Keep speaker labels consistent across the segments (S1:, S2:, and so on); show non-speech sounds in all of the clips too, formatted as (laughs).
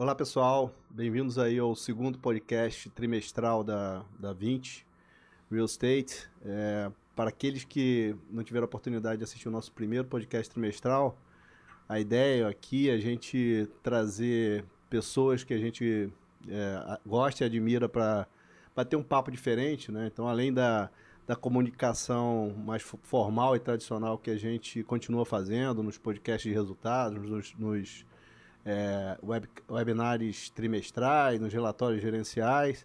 S1: Olá pessoal, bem-vindos aí ao segundo podcast trimestral da, da 20 Real Estate. É, para aqueles que não tiveram oportunidade de assistir o nosso primeiro podcast trimestral, a ideia aqui é a gente trazer pessoas que a gente é, gosta e admira para ter um papo diferente, né? Então, além da, da comunicação mais formal e tradicional que a gente continua fazendo nos podcasts de resultados, nos, nos é, web, webinários trimestrais, nos relatórios gerenciais.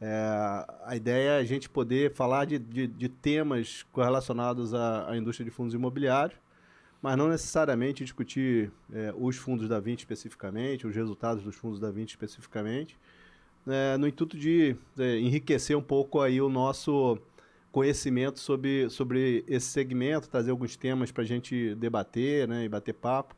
S1: É, a ideia é a gente poder falar de, de, de temas correlacionados à, à, indústria de fundos imobiliários, mas não necessariamente discutir é, os fundos da 20 especificamente, os resultados dos fundos da 20 especificamente, é, no intuito de é, enriquecer um pouco aí o nosso conhecimento sobre, sobre esse segmento, trazer alguns temas para a gente debater né, e bater papo.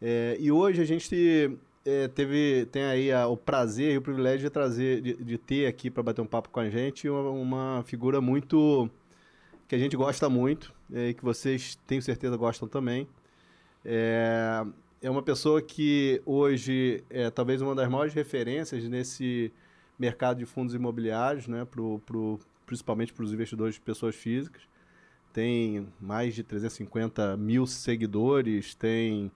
S1: É, e hoje a gente é, teve, tem aí a, o prazer e o privilégio de trazer, de, de ter aqui para bater um papo com a gente uma, uma, figura muito que a gente gosta muito é, e que vocês tenho certeza gostam também. É, é uma pessoa que hoje é talvez uma das maiores referências nesse mercado de fundos imobiliários, né, pro, pro, principalmente para os investidores de pessoas físicas. Tem mais de 350 mil seguidores, tem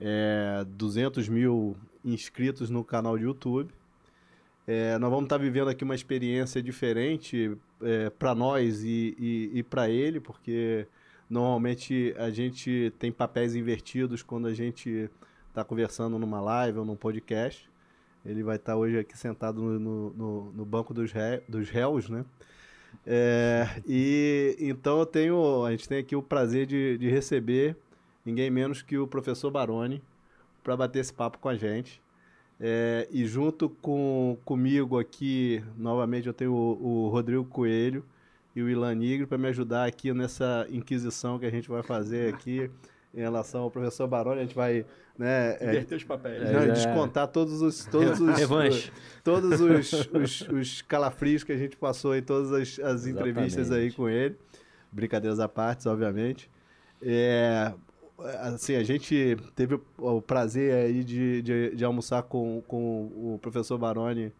S1: é, 200 mil inscritos no canal de YouTube. É, nós vamos estar vivendo aqui uma experiência diferente é, para nós e, e, e para ele, porque normalmente a gente tem papéis invertidos quando a gente está conversando numa live ou num podcast. Ele vai estar hoje aqui sentado no, no, no banco dos, ré, dos réus, né? É, e então eu tenho, a gente tem aqui o prazer de, de receber ninguém menos que o professor Baroni, para bater esse papo com a gente. É, e junto com comigo aqui, novamente, eu tenho o, o Rodrigo Coelho e o Ilan Nigro para me ajudar aqui nessa inquisição que a gente vai fazer aqui em relação ao professor Baroni. A gente vai né,
S2: é, inverter é, os papéis.
S1: Não, é, descontar todos os todos os,
S3: Revanche.
S1: todos os, os, os, calafrios que a gente passou em todas as, as entrevistas aí com ele. Brincadeiras à parte, obviamente. É, assim, a gente teve o prazer aí de, de, de almoçar com, com o professor Baroni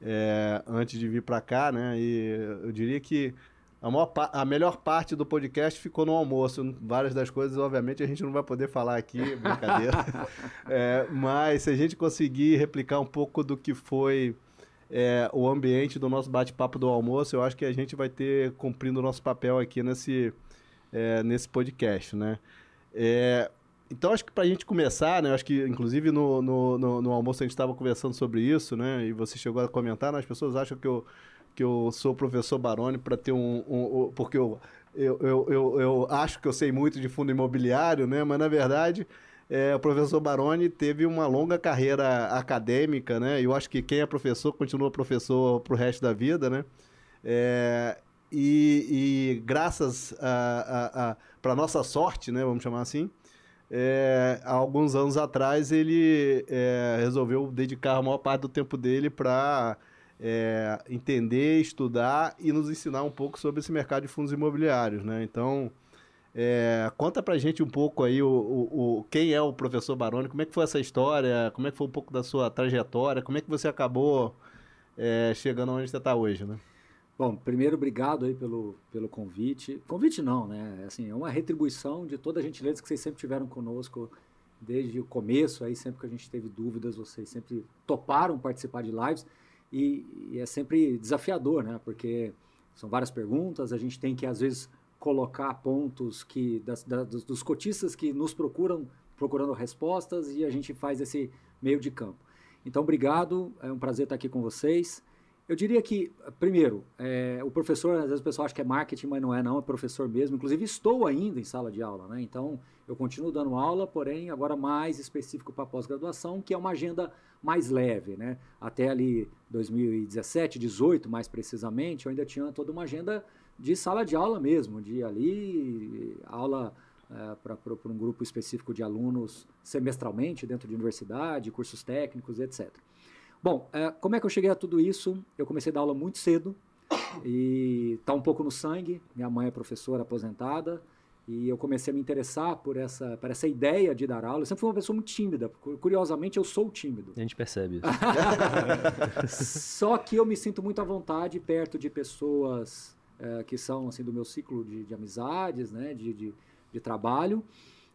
S1: é, antes de vir para cá, né? E eu diria que a, maior, a melhor parte do podcast ficou no almoço. Várias das coisas, obviamente, a gente não vai poder falar aqui, (laughs) brincadeira. é, mas se a gente conseguir replicar um pouco do que foi é, o ambiente do nosso bate-papo do almoço, eu acho que a gente vai ter cumprindo o nosso papel aqui nesse, é, nesse podcast, né? É, então, acho que para a gente começar, né? Acho que, inclusive, no, no, no, no almoço a gente estava conversando sobre isso, né? E você chegou a comentar, né? as pessoas acham que eu, que eu sou professor Baroni para ter um, um, um... porque eu, eu, eu, eu, eu, acho que eu sei muito de fundo imobiliário, né? Mas, na verdade, é, o professor Baroni teve uma longa carreira acadêmica, né? Eu acho que quem é professor continua professor para o resto da vida, né? É, e, e graças a, a, a para nossa sorte, né, vamos chamar assim, é, há alguns anos atrás ele é, resolveu dedicar a maior parte do tempo dele para é, entender, estudar e nos ensinar um pouco sobre esse mercado de fundos imobiliários, né? Então, é, conta pra gente um pouco aí o, o, o, quem é o professor Baroni, como é que foi essa história, como é que foi um pouco da sua trajetória, como é que você acabou é, chegando onde você está hoje, né?
S2: Bom, primeiro, obrigado aí pelo, pelo convite. Convite não, né? Assim, é uma retribuição de toda a gentileza que vocês sempre tiveram conosco desde o começo, aí sempre que a gente teve dúvidas, vocês sempre toparam participar de lives e, e é sempre desafiador, né? Porque são várias perguntas, a gente tem que às vezes colocar pontos que das, das, dos cotistas que nos procuram procurando respostas e a gente faz esse meio de campo. Então, obrigado, é um prazer estar aqui com vocês. Eu diria que, primeiro, é, o professor, às vezes o pessoal acha que é marketing, mas não é não, é professor mesmo. Inclusive, estou ainda em sala de aula, né? Então, eu continuo dando aula, porém, agora mais específico para pós-graduação, que é uma agenda mais leve, né? Até ali 2017, 18 mais precisamente, eu ainda tinha toda uma agenda de sala de aula mesmo, de ali, aula é, para um grupo específico de alunos semestralmente dentro de universidade, cursos técnicos, etc. Bom, é, como é que eu cheguei a tudo isso? Eu comecei a dar aula muito cedo e está um pouco no sangue. Minha mãe é professora aposentada E eu comecei a me interessar por essa, por essa ideia de dar aula. Eu sempre fui uma pessoa muito tímida. Curiosamente, eu sou tímido.
S3: A gente percebe isso. (laughs)
S2: Só que eu me sinto muito à vontade perto de pessoas é, que são assim do meu ciclo de, de amizades, né, de, de, de trabalho.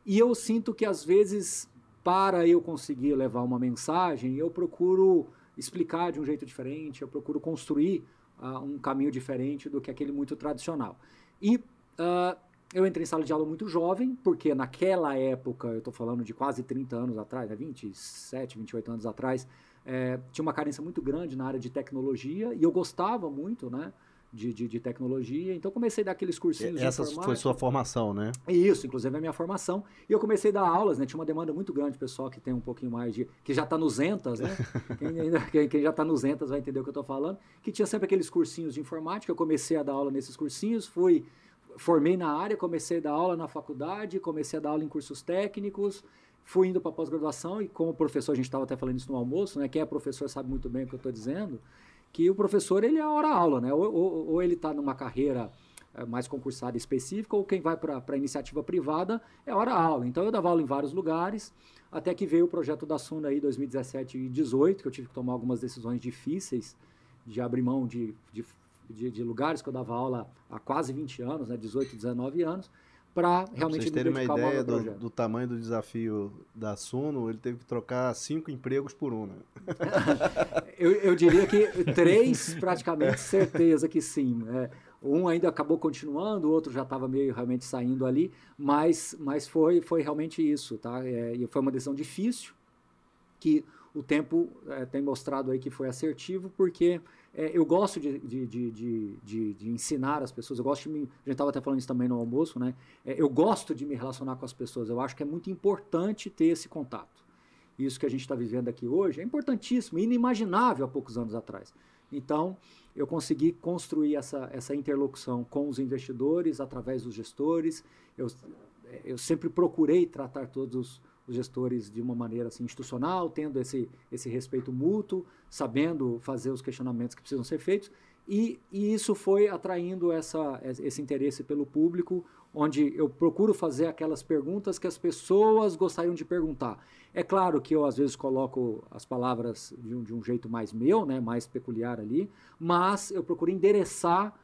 S2: E eu sinto que às vezes, para eu conseguir levar uma mensagem, eu procuro explicar de um jeito diferente, eu procuro construir uh, um caminho diferente do que aquele muito tradicional. E uh, eu entrei em sala de aula muito jovem, porque naquela época, eu estou falando de quase 30 anos atrás, né, 27, 28 anos atrás, é, tinha uma carência muito grande na área de tecnologia e eu gostava muito, né? De, de, de, tecnologia. Então comecei a dar aqueles cursinhos
S1: Essa foi sua formação, né?
S2: Isso, inclusive a minha formação. E eu comecei a dar aulas, né? Tinha uma demanda muito grande, pessoal que tem um pouquinho mais de. que já está nos entas, né? (laughs) quem, quem, já está nos entas vai entender o que eu estou falando. Que tinha sempre aqueles cursinhos de informática. Eu comecei a dar aula nesses cursinhos, fui formei na área, comecei a dar aula na faculdade, comecei a dar aula em cursos técnicos, fui indo para pós-graduação e como professor, a gente estava até falando isso no almoço, né? Quem é professor sabe muito bem o que eu estou dizendo, que o professor ele é hora aula, né? Ou, ou, ou ele está numa carreira eh, mais concursada específica, ou quem vai para a iniciativa privada é hora aula. Então eu dava aula em vários lugares, até que veio o projeto da Suna aí 2017 e 2018, que eu tive que tomar algumas decisões difíceis de abrir mão de, de de, de, lugares que eu dava aula há quase 20 anos, né, 18, 19 anos, para realmente
S1: pra vocês terem uma ideia do, do, tamanho do desafio da Suno, ele teve que trocar cinco empregos por um. Né? (laughs)
S2: eu, eu, diria que três, praticamente, certeza que sim. É, um ainda acabou continuando, o outro já estava meio realmente saindo ali, mas, mas foi, foi realmente isso. Tá? É, e foi uma decisão difícil, que o tempo é, tem mostrado aí que foi assertivo, porque é, eu gosto de, de, de, de, ensinar as pessoas, eu gosto de me. A gente estava até falando isso também no almoço, né? É, eu gosto de me relacionar com as pessoas, eu acho que é muito importante ter esse contato. Isso que a gente está vivendo aqui hoje é importantíssimo, inimaginável há poucos anos atrás. Então, eu consegui construir essa, essa interlocução com os investidores, através dos gestores. Eu, eu sempre procurei tratar todos os gestores de uma maneira assim, institucional, tendo esse, esse respeito mútuo, sabendo fazer os questionamentos que precisam ser feitos, e, e isso foi atraindo essa, esse interesse pelo público, onde eu procuro fazer aquelas perguntas que as pessoas gostariam de perguntar. É claro que eu às vezes coloco as palavras de um, de um jeito mais meu, né, mais peculiar ali, mas eu procuro endereçar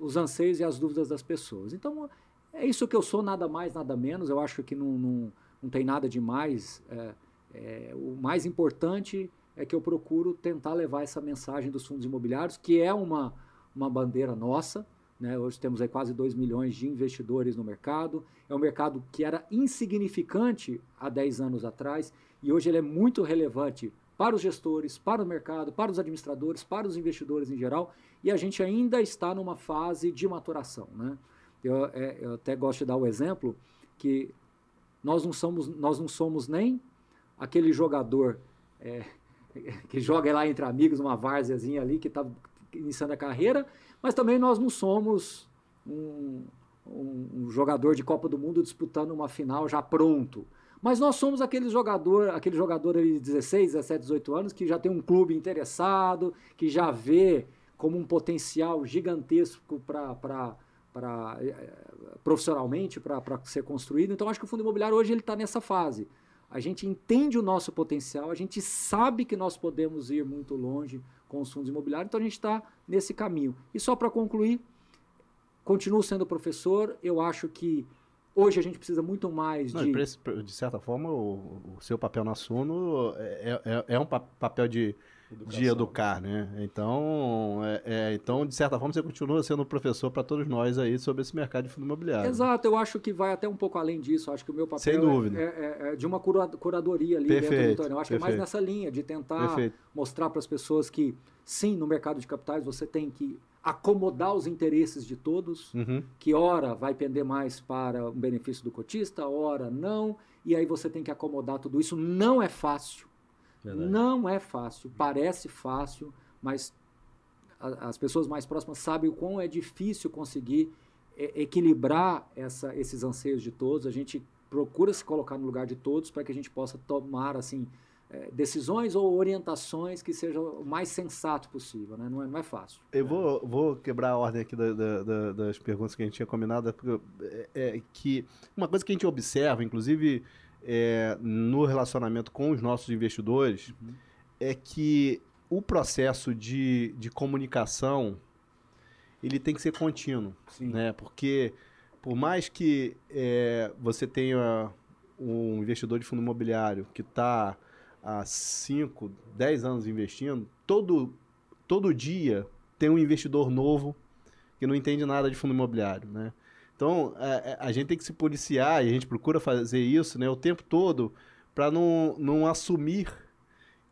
S2: os anseios e as dúvidas das pessoas. Então, é isso que eu sou, nada mais, nada menos. Eu acho que não, não não tem nada de mais. É, é, o mais importante é que eu procuro tentar levar essa mensagem dos fundos imobiliários, que é uma, uma bandeira nossa. Né? Hoje temos aí quase 2 milhões de investidores no mercado. É um mercado que era insignificante há 10 anos atrás e hoje ele é muito relevante para os gestores, para o mercado, para os administradores, para os investidores em geral. E a gente ainda está numa fase de maturação. Né? Eu, é, eu até gosto de dar o exemplo que nós não somos, nós não somos nem aquele jogador é, (laughs) que joga lá entre amigos, uma várzeazinha ali que está iniciando a carreira, mas também nós não somos um, um, um, jogador de Copa do Mundo disputando uma final já pronto. Mas nós somos aquele jogador, aquele jogador de 16, 17, 18 anos que já tem um clube interessado, que já vê como um potencial gigantesco para para eh, profissionalmente para ser construído. Então acho que o fundo imobiliário hoje ele está nessa fase. A gente entende o nosso potencial, a gente sabe que nós podemos ir muito longe com os fundos imobiliários, então a gente está nesse caminho. E só para concluir, continuo sendo professor, eu acho que hoje a gente precisa muito mais
S1: Não, de... De certa forma, o, o seu papel na Suno é, é, é um papel de Educação. de educar, né? Então, é, é, então, de certa forma, você continua sendo professor para todos nós aí sobre esse mercado de fundo imobiliário.
S2: Exato, eu acho que vai até um pouco além disso. Eu acho que o meu papel
S1: Sem é, dúvida.
S2: É, é, é de uma curadoria ali
S1: perfeito,
S2: dentro do Antônio. Eu acho perfeito. que é mais nessa linha, de tentar perfeito. mostrar para as pessoas que, sim, no mercado de capitais você tem que acomodar os interesses de todos, uhum. que ora vai pender mais para um benefício do cotista, ora não, e aí você tem que acomodar tudo isso. Não é fácil. Verdade. Não é fácil, parece fácil, mas a, as pessoas mais próximas sabem o quão é difícil conseguir é, equilibrar essa, esses anseios de todos. A gente procura se colocar no lugar de todos para que a gente possa tomar assim é, decisões ou orientações que sejam o mais sensato possível, né? não, é, não é fácil.
S1: Eu vou, vou quebrar a ordem aqui da, da, da, das perguntas que a gente tinha combinado, porque é, é que uma coisa que a gente observa, inclusive é, no relacionamento com os nossos investidores, uhum. é que o processo de, de comunicação ele tem que ser contínuo, Sim. né? Porque por mais que é, você tenha um investidor de fundo imobiliário que está há 5, 10 anos investindo, todo, todo dia tem um investidor novo que não entende nada de fundo imobiliário, né? Então, a, a gente tem que se policiar, e a gente procura fazer isso né, o tempo todo, para não, não assumir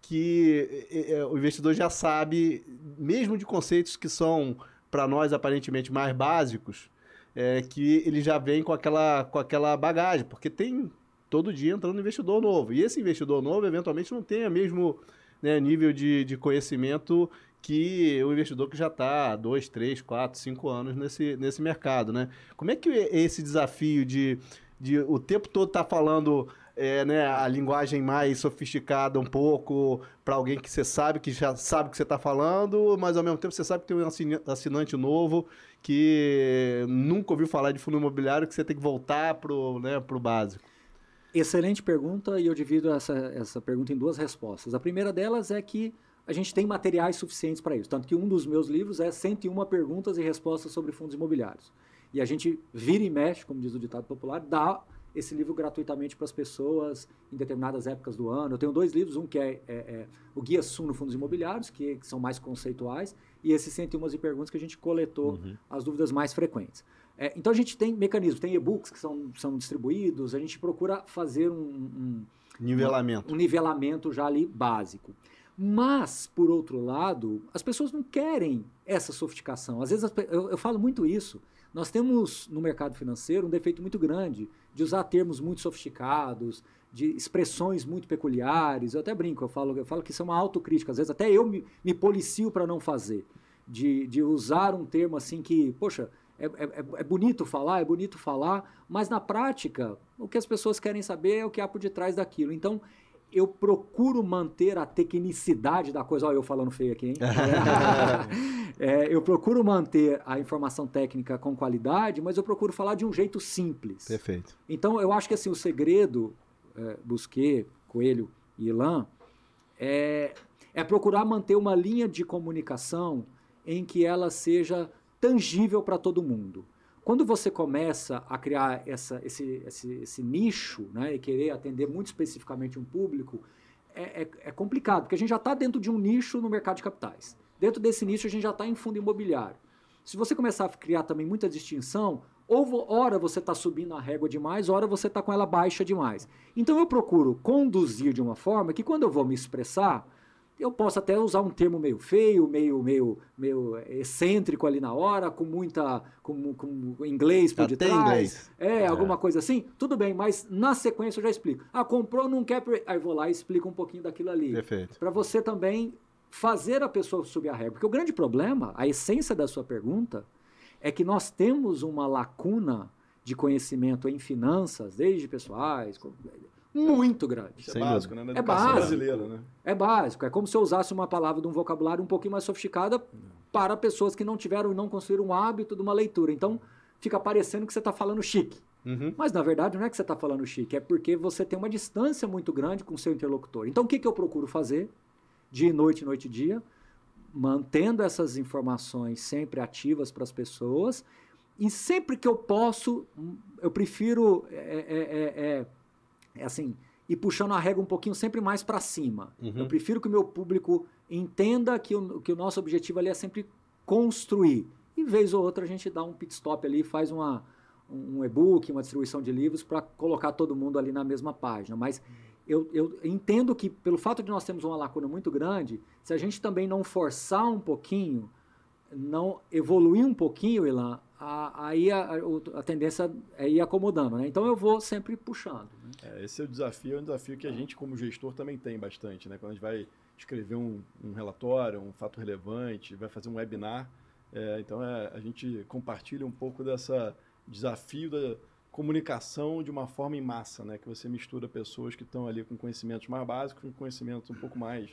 S1: que é, o investidor já sabe, mesmo de conceitos que são, para nós, aparentemente mais básicos, é, que ele já vem com aquela, com aquela bagagem, porque tem todo dia entrando investidor novo. E esse investidor novo, eventualmente, não tem o mesmo né, nível de, de conhecimento que o investidor que já está há dois, três, quatro, cinco anos nesse, nesse mercado. Né? Como é que é esse desafio de, de o tempo todo estar tá falando é, né, a linguagem mais sofisticada um pouco para alguém que você sabe, que já sabe o que você está falando, mas ao mesmo tempo você sabe que tem um assinante novo que nunca ouviu falar de fundo imobiliário, que você tem que voltar para o né, pro básico.
S2: Excelente pergunta e eu divido essa, essa pergunta em duas respostas. A primeira delas é que a gente tem materiais suficientes para isso. Tanto que um dos meus livros é 101 perguntas e respostas sobre fundos imobiliários. E a gente vira e mexe, como diz o ditado popular, dá esse livro gratuitamente para as pessoas em determinadas épocas do ano. Eu tenho dois livros, um que é, é, é o Guia Suno Fundos Imobiliários, que, que, são mais conceituais, e esses 101 perguntas que a gente coletou uhum. as dúvidas mais frequentes. É, então a gente tem mecanismos, tem e-books que são, são distribuídos, a gente procura fazer um, um
S1: nivelamento.
S2: Um, um nivelamento já ali básico. Mas, por outro lado, as pessoas não querem essa sofisticação. Às vezes, eu, eu, falo muito isso. Nós temos no mercado financeiro um defeito muito grande de usar termos muito sofisticados, de expressões muito peculiares. Eu até brinco, eu falo, eu falo que isso é uma autocrítica. Às vezes, até eu me, me policio para não fazer. De, de usar um termo assim que, poxa, é, é, é, bonito falar, é bonito falar, mas na prática, o que as pessoas querem saber é o que há por detrás daquilo. Então, eu procuro manter a tecnicidade da coisa. Olha, eu falando feio aqui, hein? (laughs) é, eu procuro manter a informação técnica com qualidade, mas eu procuro falar de um jeito simples.
S1: Perfeito.
S2: Então, eu acho que assim, o segredo, é, Busquet, Coelho e Ilan, é, é procurar manter uma linha de comunicação em que ela seja tangível para todo mundo. Quando você começa a criar essa, esse, esse, esse nicho né, e querer atender muito especificamente um público, é, é, é complicado, porque a gente já está dentro de um nicho no mercado de capitais. Dentro desse nicho, a gente já está em fundo imobiliário. Se você começar a criar também muita distinção, ou hora você está subindo a régua demais, hora você está com ela baixa demais. Então eu procuro conduzir de uma forma que quando eu vou me expressar, eu posso até usar um termo meio feio, meio, meio, meio excêntrico ali na hora, com muita. com, com inglês por
S1: até detrás. Inglês.
S2: É, é, alguma coisa assim. Tudo bem, mas na sequência eu já explico. Ah, comprou, não quer. Aí vou lá e explico um pouquinho daquilo ali.
S1: Perfeito.
S2: Para você também fazer a pessoa subir a régua. Porque o grande problema, a essência da sua pergunta, é que nós temos uma lacuna de conhecimento em finanças, desde pessoais, muito grande.
S3: Isso é básico, né? Na
S2: é básico. brasileira, né? É básico. É como se eu usasse uma palavra de um vocabulário um pouquinho mais sofisticada para pessoas que não tiveram e não construíram um hábito de uma leitura. Então, fica parecendo que você está falando chique. Uhum. Mas, na verdade, não é que você está falando chique, é porque você tem uma distância muito grande com o seu interlocutor. Então, o que, que eu procuro fazer, dia e noite, noite e dia, mantendo essas informações sempre ativas para as pessoas, e sempre que eu posso, eu prefiro é, é, é, é assim, e puxando a régua um pouquinho sempre mais para cima. Uhum. Eu prefiro que o meu público entenda que o, que o nosso objetivo ali é sempre construir. E vez ou outra a gente dá um pit stop ali, faz uma, um e-book, uma distribuição de livros para colocar todo mundo ali na mesma página. Mas eu, eu, entendo que, pelo fato de nós termos uma lacuna muito grande, se a gente também não forçar um pouquinho, não evoluir um pouquinho, Ilan, a, aí a, a, tendência é ir acomodando, né? Então eu vou sempre puxando. Né?
S3: É, esse é o desafio, é um desafio que a gente como gestor também tem bastante, né? Quando a gente vai escrever um, um relatório, um fato relevante, vai fazer um webinar, é, então é, a gente compartilha um pouco dessa desafio da comunicação de uma forma em massa, né? Que você mistura pessoas que estão ali com conhecimentos mais básicos, com conhecimentos um pouco mais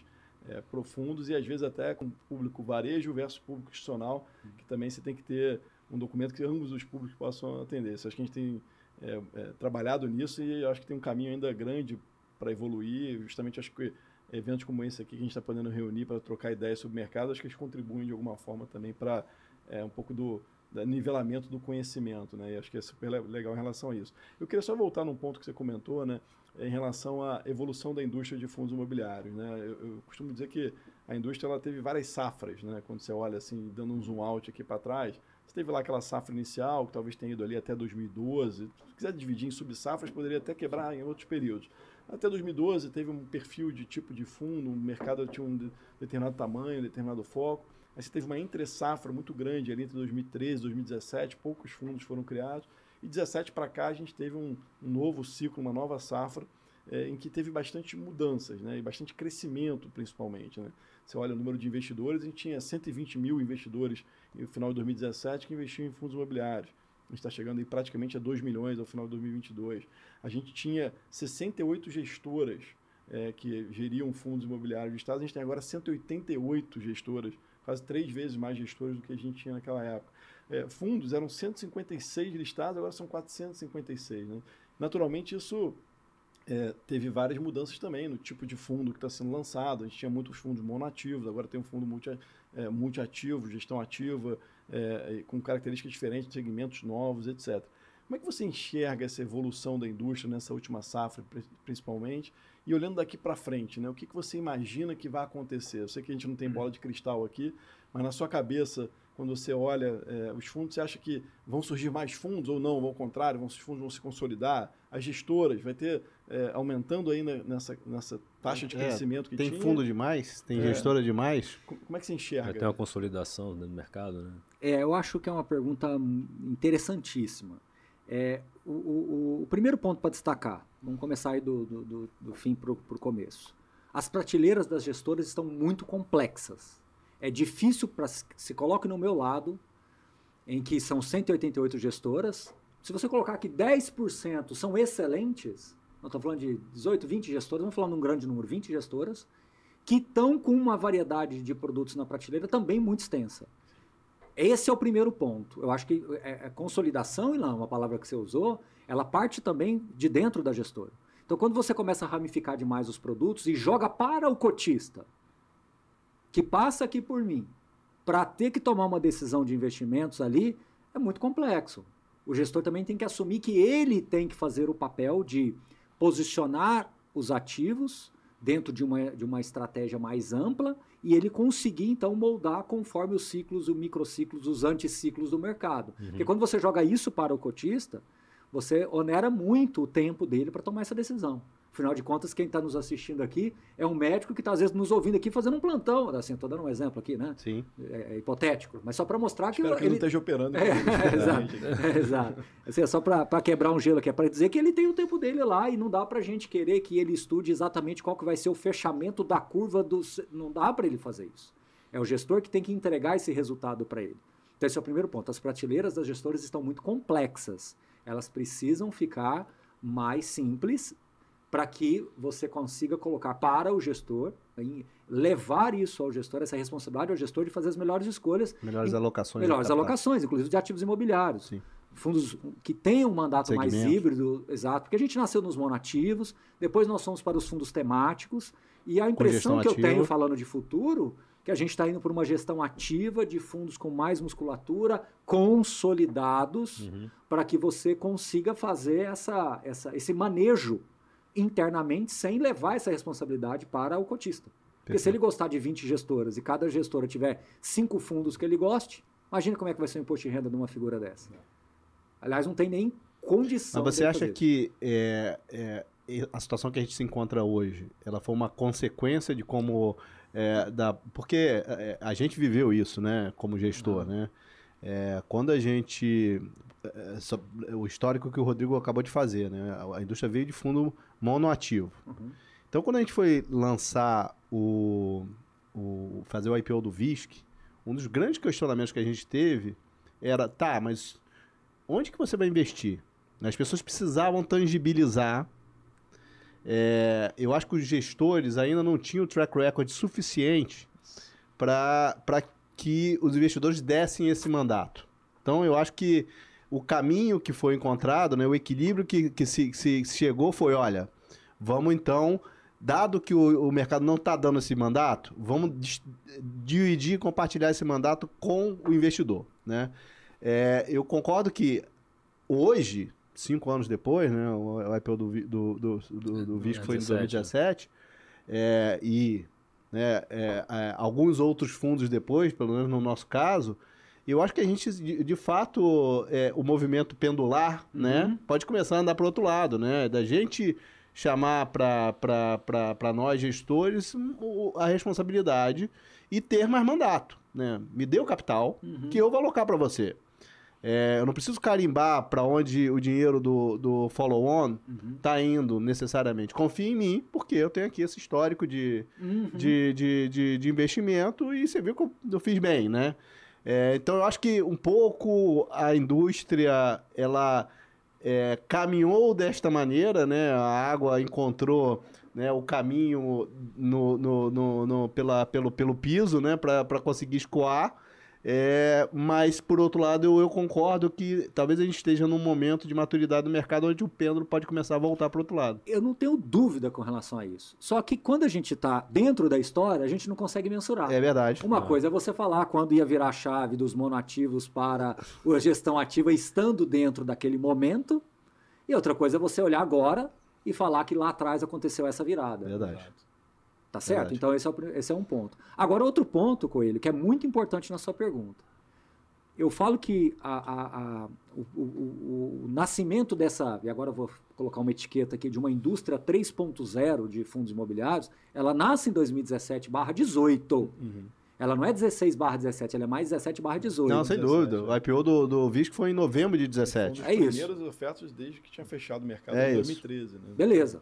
S3: é, profundos e às vezes até com público varejo versus público institucional, que também você tem que ter um documento que ambos os públicos possam atender. Acho que a gente tem é, é, trabalhado nisso e acho que tem um caminho ainda grande para evoluir. Justamente acho que eventos como esse aqui que a gente está podendo reunir para trocar ideias sobre o mercado, acho que eles contribuem de alguma forma também para é, um pouco do, do, nivelamento do conhecimento, né? E acho que é super legal em relação a isso. Eu queria só voltar num ponto que você comentou, né? Em relação à evolução da indústria de fundos imobiliários, né? Eu, eu costumo dizer que a indústria ela teve várias safras, né? Quando você olha assim, dando um zoom out aqui para trás, você teve lá aquela safra inicial, que talvez tenha ido ali até 2012. Se quiser dividir em subsafras, poderia até quebrar em outros períodos. Até 2012 teve um perfil de tipo de fundo, o mercado tinha um determinado tamanho, um determinado foco. Aí você teve uma entre-safra muito grande ali entre 2013 e 2017, poucos fundos foram criados. E 17 para cá a gente teve um, um, novo ciclo, uma nova safra, é, em que teve bastante mudanças, né, e bastante crescimento principalmente. Né. Você olha o número de investidores, a gente tinha 120 mil investidores no final de 2017 que investiam em fundos imobiliários. A gente está chegando aí praticamente a 2 milhões ao final de 2022. A gente tinha 68 gestoras é, que geriam fundos imobiliários listados, a gente tem agora 188 gestoras, quase três vezes mais gestoras do que a gente tinha naquela época. É, fundos eram 156 listados, agora são 456. Né? Naturalmente, isso é, teve várias mudanças também no tipo de fundo que está sendo lançado. A gente tinha muitos fundos monoativos, agora tem um fundo multi, é, multiativo, gestão ativa, é, com características diferentes, segmentos novos, etc. Como é que você enxerga essa evolução da indústria nessa última safra, principalmente? E olhando daqui para frente, né, o que, que você imagina que vai acontecer? Eu sei que a gente não tem bola de cristal aqui, mas na sua cabeça, quando você olha é, os fundos, você acha que vão surgir mais fundos ou não? Ou ao contrário, vão, os fundos vão se consolidar? As gestoras, vai ter é, aumentando aí nessa, nessa taxa de é, crescimento que
S1: tem
S3: tinha?
S1: Tem fundo demais? Tem é. gestora demais?
S3: Como é que você enxerga? Vai
S4: ter uma consolidação no mercado, né?
S2: É, eu acho que é uma pergunta interessantíssima. É, o, o, o primeiro ponto para destacar, vamos começar aí do, do, do, do fim para o começo. As prateleiras das gestoras estão muito complexas. É difícil para se coloque no meu lado, em que são 188 gestoras. Se você colocar que 10% são excelentes, nós estamos falando de 18, 20 gestoras, vamos falar num grande número, 20 gestoras, que estão com uma variedade de produtos na prateleira também muito extensa. Esse é o primeiro ponto. Eu acho que é, é consolidação, Ilan, uma palavra que você usou, ela parte também de dentro da gestora. Então, quando você começa a ramificar demais os produtos e joga para o cotista, que passa aqui por mim, para ter que tomar uma decisão de investimentos ali, é muito complexo. O gestor também tem que assumir que ele tem que fazer o papel de posicionar os ativos dentro de uma, de uma estratégia mais ampla e ele conseguir, então, moldar conforme os ciclos, os microciclos, os anticiclos do mercado. Uhum. Porque quando você joga isso para o cotista, você onera muito o tempo dele para tomar essa decisão. Afinal de contas, quem está nos assistindo aqui é um médico que está, às vezes, nos ouvindo aqui fazendo um plantão. Assim, estou dando um exemplo aqui, né?
S1: Sim.
S2: É, é hipotético, mas só para mostrar que.
S3: Espero que ele não esteja operando. (laughs) É,
S2: é, exato. É, (laughs) exato. Assim, é só para quebrar um gelo aqui, é para dizer que ele tem o tempo dele lá e não dá para a gente querer que ele estude exatamente qual que vai ser o fechamento da curva do. Não dá para ele fazer isso. É o gestor que tem que entregar esse resultado para ele. Então, esse é o primeiro ponto. As prateleiras das gestoras estão muito complexas. Elas precisam ficar mais simples para que você consiga colocar para o gestor, levar isso ao gestor, essa responsabilidade ao gestor de fazer as melhores escolhas.
S1: Melhores
S2: em,
S1: alocações.
S2: Melhores alocações, inclusive de ativos imobiliários. Sim. Fundos que tenham um mandato Segmento. mais híbrido, exato, porque a gente nasceu nos monativos, depois nós fomos para os fundos temáticos, e a impressão que ativa. eu tenho falando de futuro que a gente está indo por uma gestão ativa de fundos com mais musculatura, consolidados, uhum. para que você consiga fazer essa, essa, esse manejo internamente sem levar essa responsabilidade para o cotista. Porque se ele gostar de 20 gestoras e cada gestora tiver cinco fundos que ele goste, imagina como é que vai ser o imposto de renda de uma figura dessa. Aliás, não tem nem condição.
S1: Mas você acha que é, é, a situação que a gente se encontra hoje, ela foi uma consequência de como é, da, porque é, a gente viveu isso, né, como gestor, né? É, quando a gente o histórico que o Rodrigo acabou de fazer, né? A indústria veio de fundo monoativo. Uhum. Então, quando a gente foi lançar o, o fazer o IPO do VISC, um dos grandes questionamentos que a gente teve era, tá, mas onde que você vai investir? As pessoas precisavam tangibilizar. É, eu acho que os gestores ainda não tinham track record suficiente para que os investidores dessem esse mandato. Então, eu acho que o caminho que foi encontrado, né, o equilíbrio que, que se, se chegou foi, olha, vamos então, dado que o, o mercado não está dando esse mandato, vamos dividir, compartilhar esse mandato com o investidor, né? É, eu concordo que hoje, cinco anos depois, né, o IPO do, do, do, do, do Visco foi em 2017, é, e né, é, é, alguns outros fundos depois, pelo menos no nosso caso, eu acho que a gente, de, de fato, é, o movimento pendular, né, uhum. né, pode começar a andar para o outro lado, né, da gente chamar para nós gestores a responsabilidade e ter mais mandato, né, me dê o capital uhum. que eu vou alocar para você. É, eu não preciso carimbar para onde o dinheiro do, do follow-on está uhum. indo necessariamente. Confie em mim, porque eu tenho aqui esse histórico de, uhum. de, de, de, de, investimento e você viu que eu, eu fiz bem, né? É, então eu acho que um pouco a indústria ela é, caminhou desta maneira, né? A água encontrou né, o caminho no, no, no, no pela, pelo, pelo piso, né? Para conseguir escoar. É, mas, por outro lado, eu, eu, concordo que talvez a gente esteja num momento de maturidade do mercado onde o pêndulo pode começar a voltar para o outro lado.
S2: Eu não tenho dúvida com relação a isso. Só que quando a gente está dentro da história, a gente não consegue mensurar.
S1: É verdade.
S2: Uma coisa é você falar quando ia virar a chave dos monoativos para a gestão ativa estando dentro daquele momento, e outra coisa é você olhar agora e falar que lá atrás aconteceu essa virada.
S1: Verdade.
S2: Tá certo? Verdade. Então esse é, o, esse é um ponto. Agora, outro ponto, Coelho, que é muito importante na sua pergunta. Eu falo que a, a, a, o, o, o, nascimento dessa, e agora eu vou colocar uma etiqueta aqui, de uma indústria 3.0 de fundos imobiliários, ela nasce em 2017 barra 18. Uhum. Ela não é 16 barra 17, ela é mais 17 barra 18.
S1: Não, sem 17, dúvida. O IPO do, do Visco foi em novembro de 17.
S3: Um é isso. primeiras ofertas desde que tinha fechado o mercado é em 2013. Né?
S2: Beleza.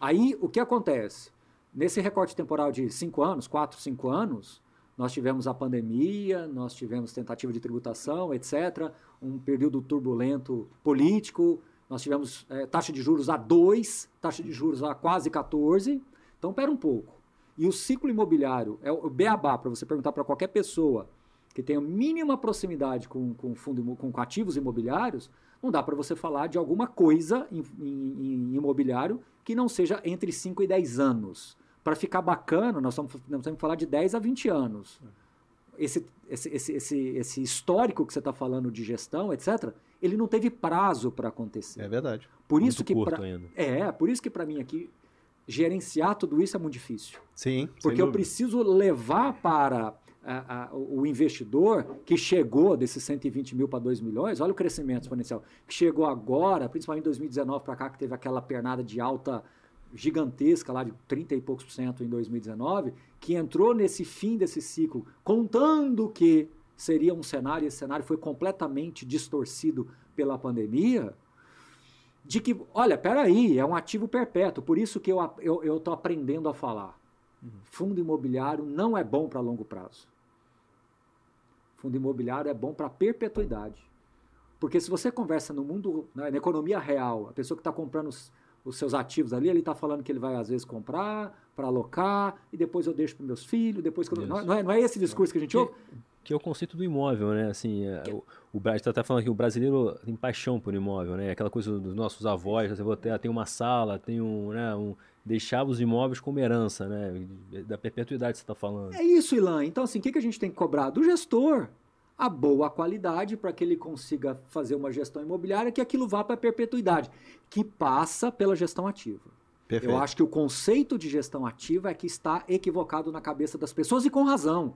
S2: Aí, o que acontece? Nesse recorte temporal de cinco anos, quatro, cinco anos, nós tivemos a pandemia, nós tivemos tentativa de tributação, etc., um período turbulento político, nós tivemos é, taxa de juros a 2, taxa de juros a quase 14. Então, pera um pouco. E o ciclo imobiliário, é o beabá, para você perguntar para qualquer pessoa que tenha mínima proximidade com, com, fundo, com ativos imobiliários, não dá para você falar de alguma coisa em, em, em imobiliário que não seja entre 5 e 10 anos para ficar bacana, nós estamos, nós estamos falar de 10 a 20 anos. Esse, esse, esse, esse, esse histórico que você está falando de gestão, etc., ele não teve prazo para acontecer.
S1: É verdade.
S2: Por muito isso que pra, é, por isso que para mim aqui gerenciar tudo isso é muito difícil.
S1: Sim.
S2: Porque eu preciso levar para a, a, o investidor que chegou desses 120 mil para 2 milhões, olha o crescimento exponencial, que chegou agora, principalmente em 2019 para cá, que teve aquela pernada de alta gigantesca lá de 30 e poucos por cento em 2019, que entrou nesse fim desse ciclo, contando que seria um cenário, e esse cenário foi completamente distorcido pela pandemia, de que, olha, peraí, é um ativo perpétuo, por isso que eu estou eu, eu aprendendo a falar. Uhum. Fundo imobiliário não é bom para longo prazo. Fundo imobiliário é bom para perpetuidade. Porque se você conversa no mundo, né, na economia real, a pessoa que está comprando os seus ativos ali, ele está falando que ele vai às vezes comprar para alocar e depois eu deixo para meus filhos, depois que eu, não, não, é, não é esse discurso que a gente ouve?
S4: Que é o conceito do imóvel, né? Assim, é, o, o está até falando que o brasileiro tem paixão por imóvel, né? Aquela coisa dos nossos avós, você ter, tem uma sala, tem um, né, um deixava os imóveis como herança, né? Da perpetuidade que você está falando.
S2: É isso, Ilan. Então, assim, o que, que a gente tem que cobrar? Do gestor a boa qualidade para que ele consiga fazer uma gestão imobiliária que aquilo vá para a perpetuidade, que passa pela gestão ativa. Perfeito. Eu acho que o conceito de gestão ativa é que está equivocado na cabeça das pessoas e com razão.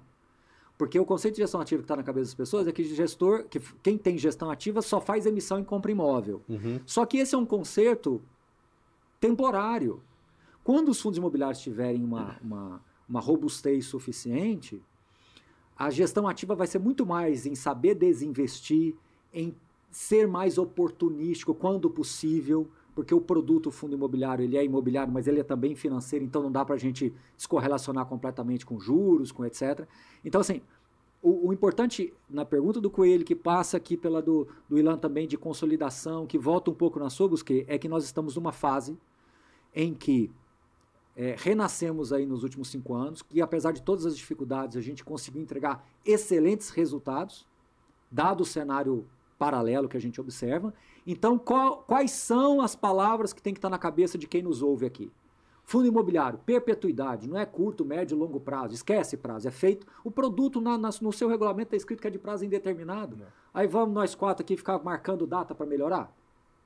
S2: Porque o conceito de gestão ativa que está na cabeça das pessoas é que gestor, que quem tem gestão ativa só faz emissão em compra imóvel. Uhum. Só que esse é um conceito temporário. Quando os fundos imobiliários tiverem uma, uma, uma robustez suficiente, a gestão ativa vai ser muito mais em saber desinvestir, em ser mais oportunístico quando possível, porque o produto o fundo imobiliário ele é imobiliário, mas ele é também financeiro, então não dá para a gente descorrelacionar completamente com juros, com etc. Então, assim, o, o, importante na pergunta do Coelho, que passa aqui pela do, do Ilan também de consolidação, que volta um pouco na sua, que é que nós estamos numa fase em que é, renascemos aí nos últimos cinco anos, que apesar de todas as dificuldades, a gente conseguiu entregar excelentes resultados, dado o cenário paralelo que a gente observa. Então, qual, quais são as palavras que tem que estar na cabeça de quem nos ouve aqui? Fundo imobiliário, perpetuidade, não é curto, médio, longo prazo, esquece prazo, é feito. O produto na, na, no seu regulamento está escrito que é de prazo indeterminado. Não. Aí vamos nós quatro aqui ficar marcando data para melhorar?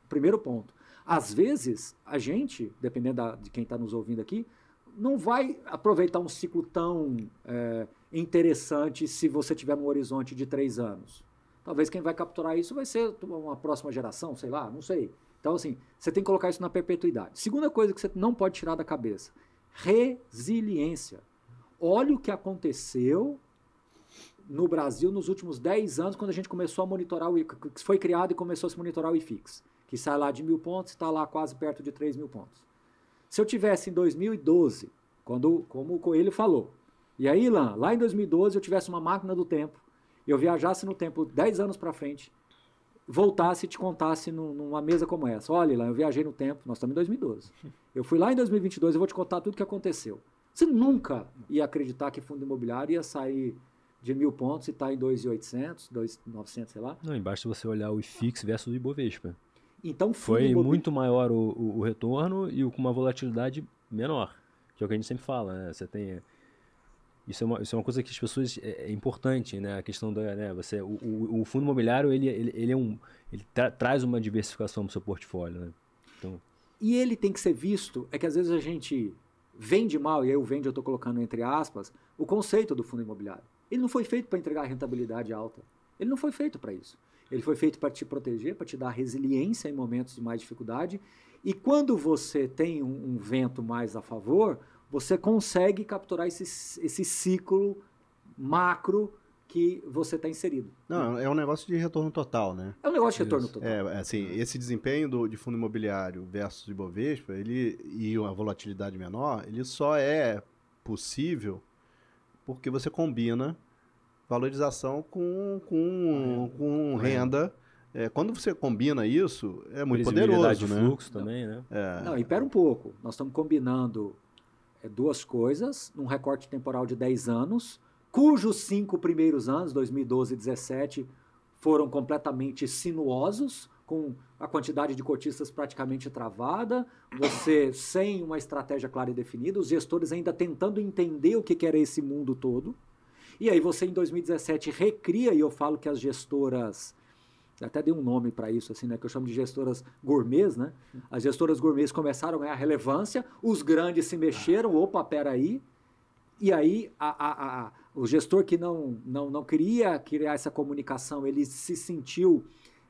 S2: Primeiro ponto. Às vezes, a gente, dependendo da, de quem está nos ouvindo aqui, não vai aproveitar um ciclo tão é, interessante se você tiver um horizonte de três anos. Talvez quem vai capturar isso vai ser uma próxima geração, sei lá, não sei. Então, assim, você tem que colocar isso na perpetuidade. Segunda coisa que você não pode tirar da cabeça: resiliência. Olha o que aconteceu no Brasil nos últimos 10 anos, quando a gente começou a monitorar o foi criado e começou a se monitorar o IFIX, que sai lá de mil pontos e está lá quase perto de 3 mil pontos. Se eu tivesse em 2012, quando, como o Coelho falou, e aí, Ilan, lá em 2012 eu tivesse uma máquina do tempo, eu viajasse no tempo 10 anos para frente, voltasse e te contasse numa mesa como essa. Olha, lá, eu viajei no tempo, nós estamos em 2012. (laughs) Eu fui lá em 2022, eu vou te contar tudo o que aconteceu. Você nunca ia acreditar que fundo imobiliário ia sair de mil pontos e está em 2.800, 2.900, sei lá.
S4: Não, embaixo você olhar o IFIX versus o Ibovespa.
S2: Então
S4: foi muito maior o, o, o, retorno e com uma volatilidade menor, que é o que a gente sempre fala, né? Você tem isso é uma, isso é uma coisa que as pessoas é, é importante, né? A questão da, né? Você, o, o, o fundo imobiliário ele, ele, ele é um, ele tra traz uma diversificação para o seu portfólio, né? Então...
S2: E ele tem que ser visto, é que às vezes a gente vende mal, e aí o vende eu estou colocando entre aspas, o conceito do fundo imobiliário. Ele não foi feito para entregar rentabilidade alta. Ele não foi feito para isso. Ele foi feito para te proteger, para te dar resiliência em momentos de mais dificuldade. E quando você tem um, um vento mais a favor, você consegue capturar esse, esse ciclo macro que você está inserido.
S1: Não, é um negócio de retorno total, né?
S2: É um negócio de retorno total.
S1: É, assim, esse desempenho do, de fundo imobiliário versus Ibovespa, ele e a volatilidade menor, ele só é possível porque você combina valorização com, com, com renda. É, quando você combina isso, é muito poderoso,
S4: de
S1: né?
S4: fluxo também, né?
S2: É. Não, e pera um pouco. Nós estamos combinando é, duas coisas, num recorte temporal de 10 anos, cujos cinco primeiros anos, 2012 e 2017, foram completamente sinuosos, com a quantidade de cotistas praticamente travada, você sem uma estratégia clara e definida, os gestores ainda tentando entender o que era esse mundo todo. E aí você em 2017 recria, e eu falo que as gestoras até dei um nome para isso, assim, né, que eu chamo de gestoras gourmets, né? As gestoras gourmets começaram a ganhar relevância, os grandes se mexeram, opa, peraí, e aí a, a, a, o gestor que não, não, não queria criar essa comunicação, ele se sentiu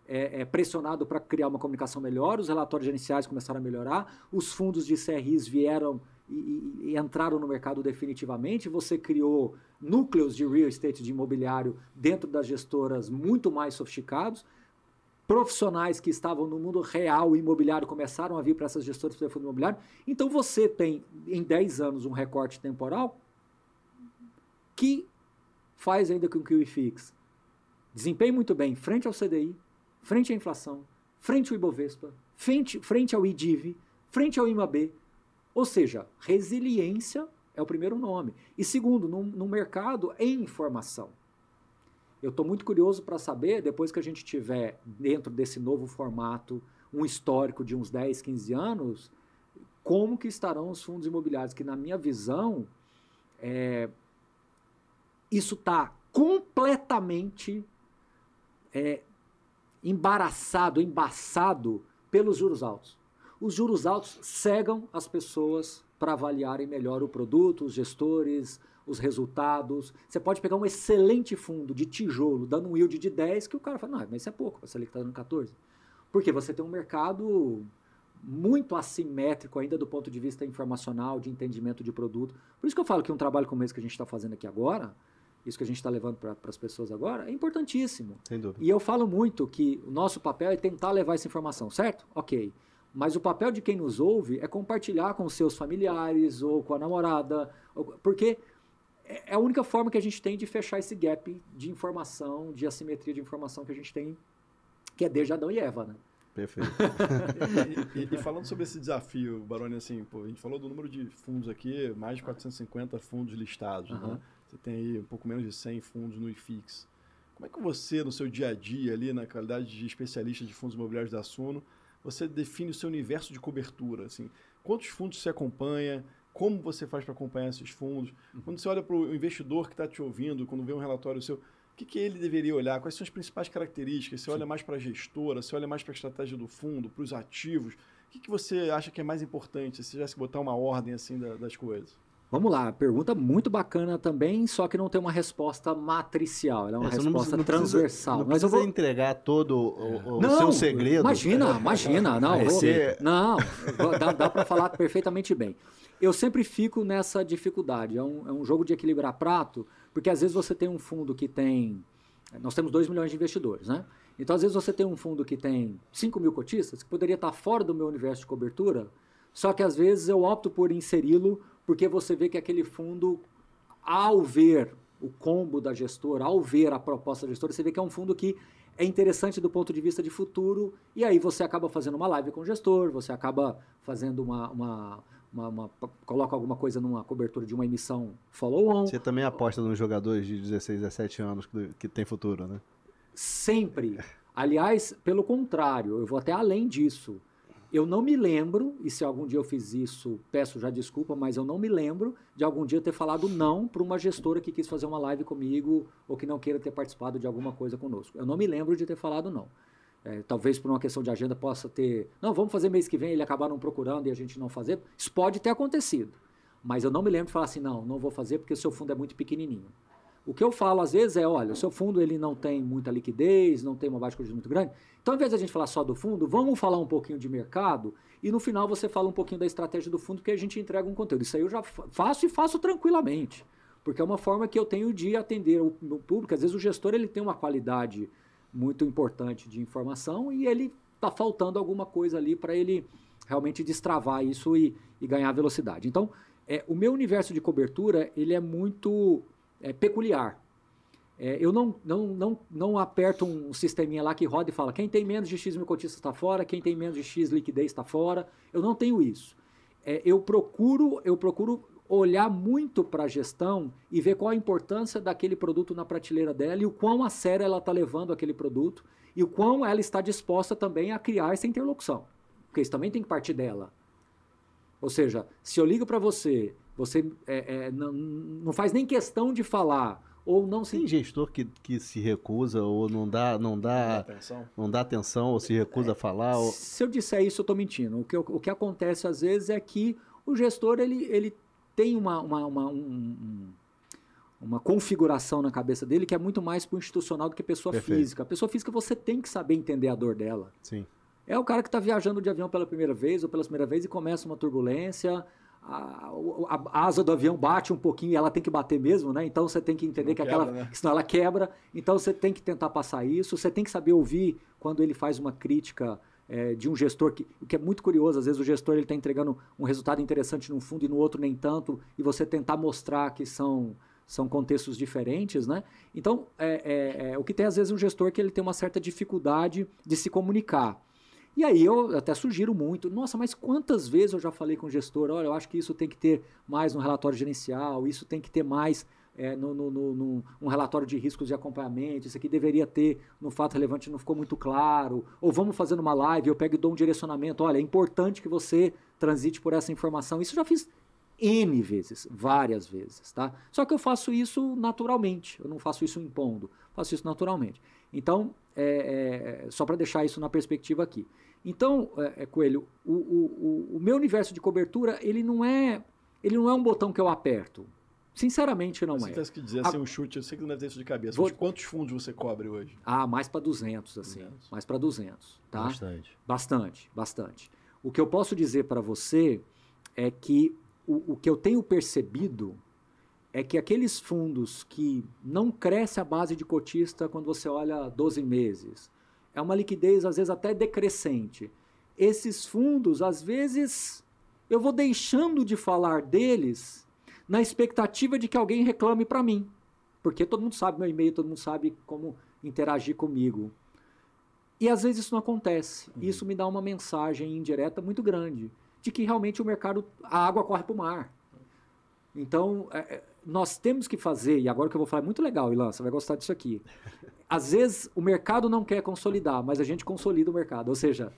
S2: é, é, pressionado para criar uma comunicação melhor, os relatórios gerenciais começaram a melhorar, os fundos de CRIs vieram e, e, entraram no mercado definitivamente, você criou núcleos de real estate, de imobiliário, dentro das gestoras muito mais sofisticados, profissionais que estavam no mundo real imobiliário começaram a vir para essas gestoras de fundo imobiliário. Então você tem em 10 anos um recorte temporal que faz ainda com que o IFIX desempenhe muito bem frente ao CDI, frente à inflação, frente ao Ibovespa, frente, frente ao IDIV, frente ao IMAB. Ou seja, resiliência é o primeiro nome. E segundo, num mercado em informação. Eu estou muito curioso para saber, depois que a gente tiver dentro desse novo formato um histórico de uns 10, 15 anos, como que estarão os fundos imobiliários, que na minha visão, é, isso está completamente é, embaraçado, embaçado pelos juros altos. Os juros altos cegam as pessoas para avaliarem melhor o produto, os gestores, os resultados. Você pode pegar um excelente fundo de tijolo, dando um yield de 10, que o cara fala, não, mas isso é pouco, você ali que está dando 14. Porque você tem um mercado muito assimétrico ainda do ponto de vista informacional, de entendimento de produto. Por isso que eu falo que um trabalho como esse que a gente está fazendo aqui agora, isso que a gente está levando para as pessoas agora, é importantíssimo.
S1: Sem dúvida.
S2: E eu falo muito que o nosso papel é tentar levar essa informação, certo? Ok. Mas o papel de quem nos ouve é compartilhar com os seus familiares ou com a namorada, porque é, é a única forma que a gente tem de fechar esse gap de informação, de assimetria de informação que a gente tem, que é desde Adão e Eva, né?
S1: Perfeito. (laughs)
S3: e, e, e, falando sobre esse desafio, Baroni, assim, pô, a gente falou do número de fundos aqui, mais de 450 fundos listados, uhum. né? Você tem aí um pouco menos de 100 fundos no IFIX. Como é que você, no seu dia a dia ali, na qualidade de especialista de fundos imobiliários da Suno, você define o seu universo de cobertura? Assim, quantos fundos você acompanha? Como você faz para acompanhar esses fundos? Uhum. Quando você olha para o investidor que está te ouvindo, quando vê um relatório seu, o que, que ele deveria olhar? Quais são as principais características? Você olha mais para a gestora? Você olha mais para a estratégia do fundo, para os ativos? O que, que você acha que é mais importante? Se tivesse que botar uma ordem assim das coisas.
S2: Vamos lá, pergunta muito bacana também, só que não tem uma resposta matricial, ela é uma é, resposta não transversal.
S1: Não Mas eu vou entregar todo o, o não, seu segredo.
S2: Imagina, (laughs) imagina, não, vou, não, dá, dá para falar perfeitamente bem. Eu sempre fico nessa dificuldade, é um, é um jogo de equilibrar prato, porque às vezes você tem um fundo que tem, nós temos 2 milhões de investidores, né? Então às vezes você tem um fundo que tem 5 mil cotistas, que poderia estar fora do meu universo de cobertura, só que às vezes eu opto por inseri-lo porque você vê que aquele fundo, ao ver o combo da gestora, ao ver a proposta da gestora, você vê que é um fundo que é interessante do ponto de vista de futuro, e aí você acaba fazendo uma live com o gestor, você acaba fazendo uma, uma, uma, uma coloca alguma coisa numa cobertura de uma emissão follow-on.
S1: Você também aposta nos jogadores de 16, 17 anos que, que tem futuro, né?
S2: Sempre. Aliás, pelo contrário, eu vou até além disso. Eu não me lembro, e se algum dia eu fiz isso, peço já desculpa, mas eu não me lembro de algum dia ter falado não para uma gestora que quis fazer uma live comigo ou que não queira ter participado de alguma coisa conosco. Eu não me lembro de ter falado não. É, talvez por uma questão de agenda possa ter. Não, vamos fazer mês que vem, ele acabaram procurando e a gente não fazer. Isso pode ter acontecido. Mas eu não me lembro de falar assim, não, não vou fazer porque o seu fundo é muito pequenininho. O que eu falo às vezes é, olha, o seu fundo ele não tem muita liquidez, não tem uma baixa de muito grande. Então, ao invés de a gente falar só do fundo, vamos falar um pouquinho de mercado e no final você fala um pouquinho da estratégia do fundo, porque a gente entrega um conteúdo. Isso aí eu já faço e faço tranquilamente, porque é uma forma que eu tenho de atender o público. Às vezes o gestor ele tem uma qualidade muito importante de informação e ele está faltando alguma coisa ali para ele realmente destravar isso e, e ganhar velocidade. Então, é, o meu universo de cobertura ele é muito é, peculiar. É, eu não, não, não, não aperto um sisteminha lá que roda e fala quem tem menos de X mil cotistas está fora, quem tem menos de X liquidez está fora. Eu não tenho isso. É, eu procuro eu procuro olhar muito para a gestão e ver qual a importância daquele produto na prateleira dela e o quão a sério ela está levando aquele produto e o quão ela está disposta também a criar essa interlocução. Porque isso também tem que partir dela. Ou seja, se eu ligo para você você é, é, não, não faz nem questão de falar ou não
S1: se... Tem gestor que, que se recusa ou não dá, não dá, atenção. não dá atenção ou se recusa é, a falar. Ou...
S2: Se eu disser isso, eu estou mentindo. O que, o que acontece às vezes é que o gestor ele, ele tem uma, uma, uma, um, uma configuração na cabeça dele que é muito mais para o institucional do que pessoa Perfeito. física. A pessoa física você tem que saber entender a dor dela.
S1: Sim.
S2: É o cara que está viajando de avião pela primeira vez ou pela primeira vez e começa uma turbulência, a, a, asa do avião bate um pouquinho e ela tem que bater mesmo, né? Então você tem que entender que quebra, aquela. Né? Senão ela quebra. Então você tem que tentar passar isso. Você tem que saber ouvir quando ele faz uma crítica é, de um gestor, que, o que é muito curioso, às vezes o gestor ele está entregando um resultado interessante num fundo e no outro nem tanto, e você tentar mostrar que são são contextos diferentes, né? Então, é, é, é, o que tem às vezes um gestor que ele tem uma certa dificuldade de se comunicar. E aí eu até sugiro muito, nossa, mas quantas vezes eu já falei com o gestor, olha, eu acho que isso tem que ter mais no relatório gerencial, isso tem que ter mais é, no, no, no, no, um relatório de riscos de acompanhamento, isso aqui deveria ter no fato relevante, não ficou muito claro, ou vamos fazer uma live, eu pego e dou um direcionamento, olha, é importante que você transite por essa informação. Isso eu já fiz N vezes, várias vezes, tá? Só que eu faço isso naturalmente, eu não faço isso impondo, faço isso naturalmente. Então, é, é, só para deixar isso na perspectiva aqui. Então, é, é, Coelho, o, o, o, meu universo de cobertura, ele não é ele não é um botão que eu aperto. Sinceramente, não
S3: você
S2: é.
S3: Você que dizer assim, um chute, eu sei que não deve ter isso de cabeça, Vou... quantos fundos você cobre hoje?
S2: Ah, mais para 200, assim. 200. Mais para 200, tá?
S4: Bastante.
S2: Bastante, bastante. O que eu posso dizer para você é que o, o que eu tenho percebido é que aqueles fundos que não cresce a base de cotista quando você olha 12 meses, é uma liquidez às vezes até decrescente. Esses fundos, às vezes, eu vou deixando de falar deles, na expectativa de que alguém reclame para mim. Porque todo mundo sabe meu e-mail, todo mundo sabe como interagir comigo. E às vezes isso não acontece. Uhum. Isso me dá uma mensagem indireta muito grande de que realmente o mercado, a água corre para o mar. Então, é, é, nós temos que fazer, e agora que eu vou falar é muito legal, Ilan, você vai gostar disso aqui. Às vezes o mercado não quer consolidar, mas a gente consolida o mercado. Ou seja,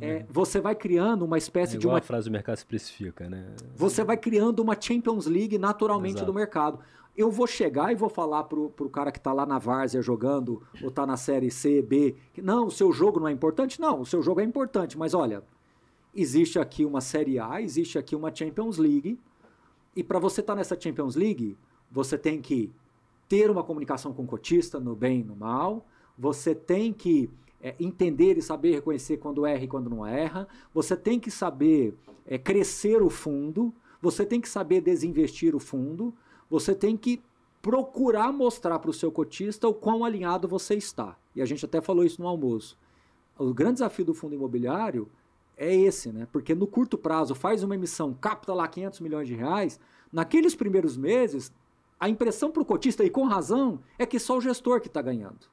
S2: é, uhum. você vai criando uma espécie
S4: é
S2: de uma.
S4: a frase do mercado se especifica, né?
S2: Você vai criando uma Champions League naturalmente Exato. do mercado. Eu vou chegar e vou falar pro, pro cara que está lá na Várzea jogando, ou está na série C, B, que não, o seu jogo não é importante? Não, o seu jogo é importante, mas olha, existe aqui uma série A, existe aqui uma Champions League, e para você estar tá nessa Champions League, você tem que ter uma comunicação com o cotista, no bem e no mal, você tem que é, entender e saber reconhecer quando erra e quando não erra, você tem que saber é, crescer o fundo, você tem que saber desinvestir o fundo, você tem que procurar mostrar para o seu cotista o quão alinhado você está. E a gente até falou isso no almoço. O grande desafio do fundo imobiliário é esse, né? Porque no curto prazo faz uma emissão, capta lá 500 milhões de reais, naqueles primeiros meses, a impressão para o cotista, e com razão, é que só o gestor que está ganhando.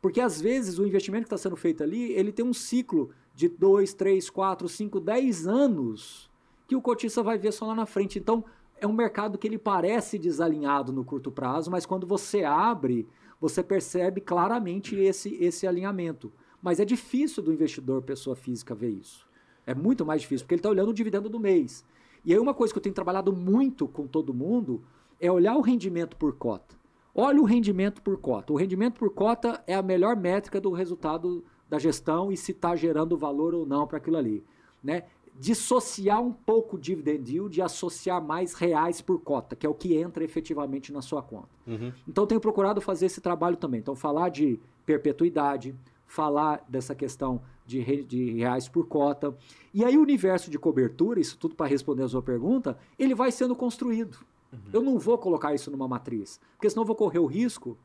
S2: Porque às vezes o investimento que está sendo feito ali, ele tem um ciclo de 2, 3, 4, 5, 10 anos que o cotista vai ver só lá na frente. Então, é um mercado que ele parece desalinhado no curto prazo, mas quando você abre, você percebe claramente esse, esse alinhamento. Mas é difícil do investidor, pessoa física, ver isso. É muito mais difícil, porque ele está olhando o dividendo do mês. E aí uma coisa que eu tenho trabalhado muito com todo mundo é olhar o rendimento por cota. Olha o rendimento por cota. O rendimento por cota é a melhor métrica do resultado da gestão e se está gerando valor ou não para aquilo ali. Né? dissociar um pouco o dividend yield e associar mais reais por cota, que é o que entra efetivamente na sua conta. Uhum. Então, tenho procurado fazer esse trabalho também. Então, falar de perpetuidade, falar dessa questão de, re, de reais por cota. E aí, o universo de cobertura, isso tudo para responder a sua pergunta, ele vai sendo construído. Uhum. Eu não vou colocar isso numa matriz, porque senão eu vou correr o risco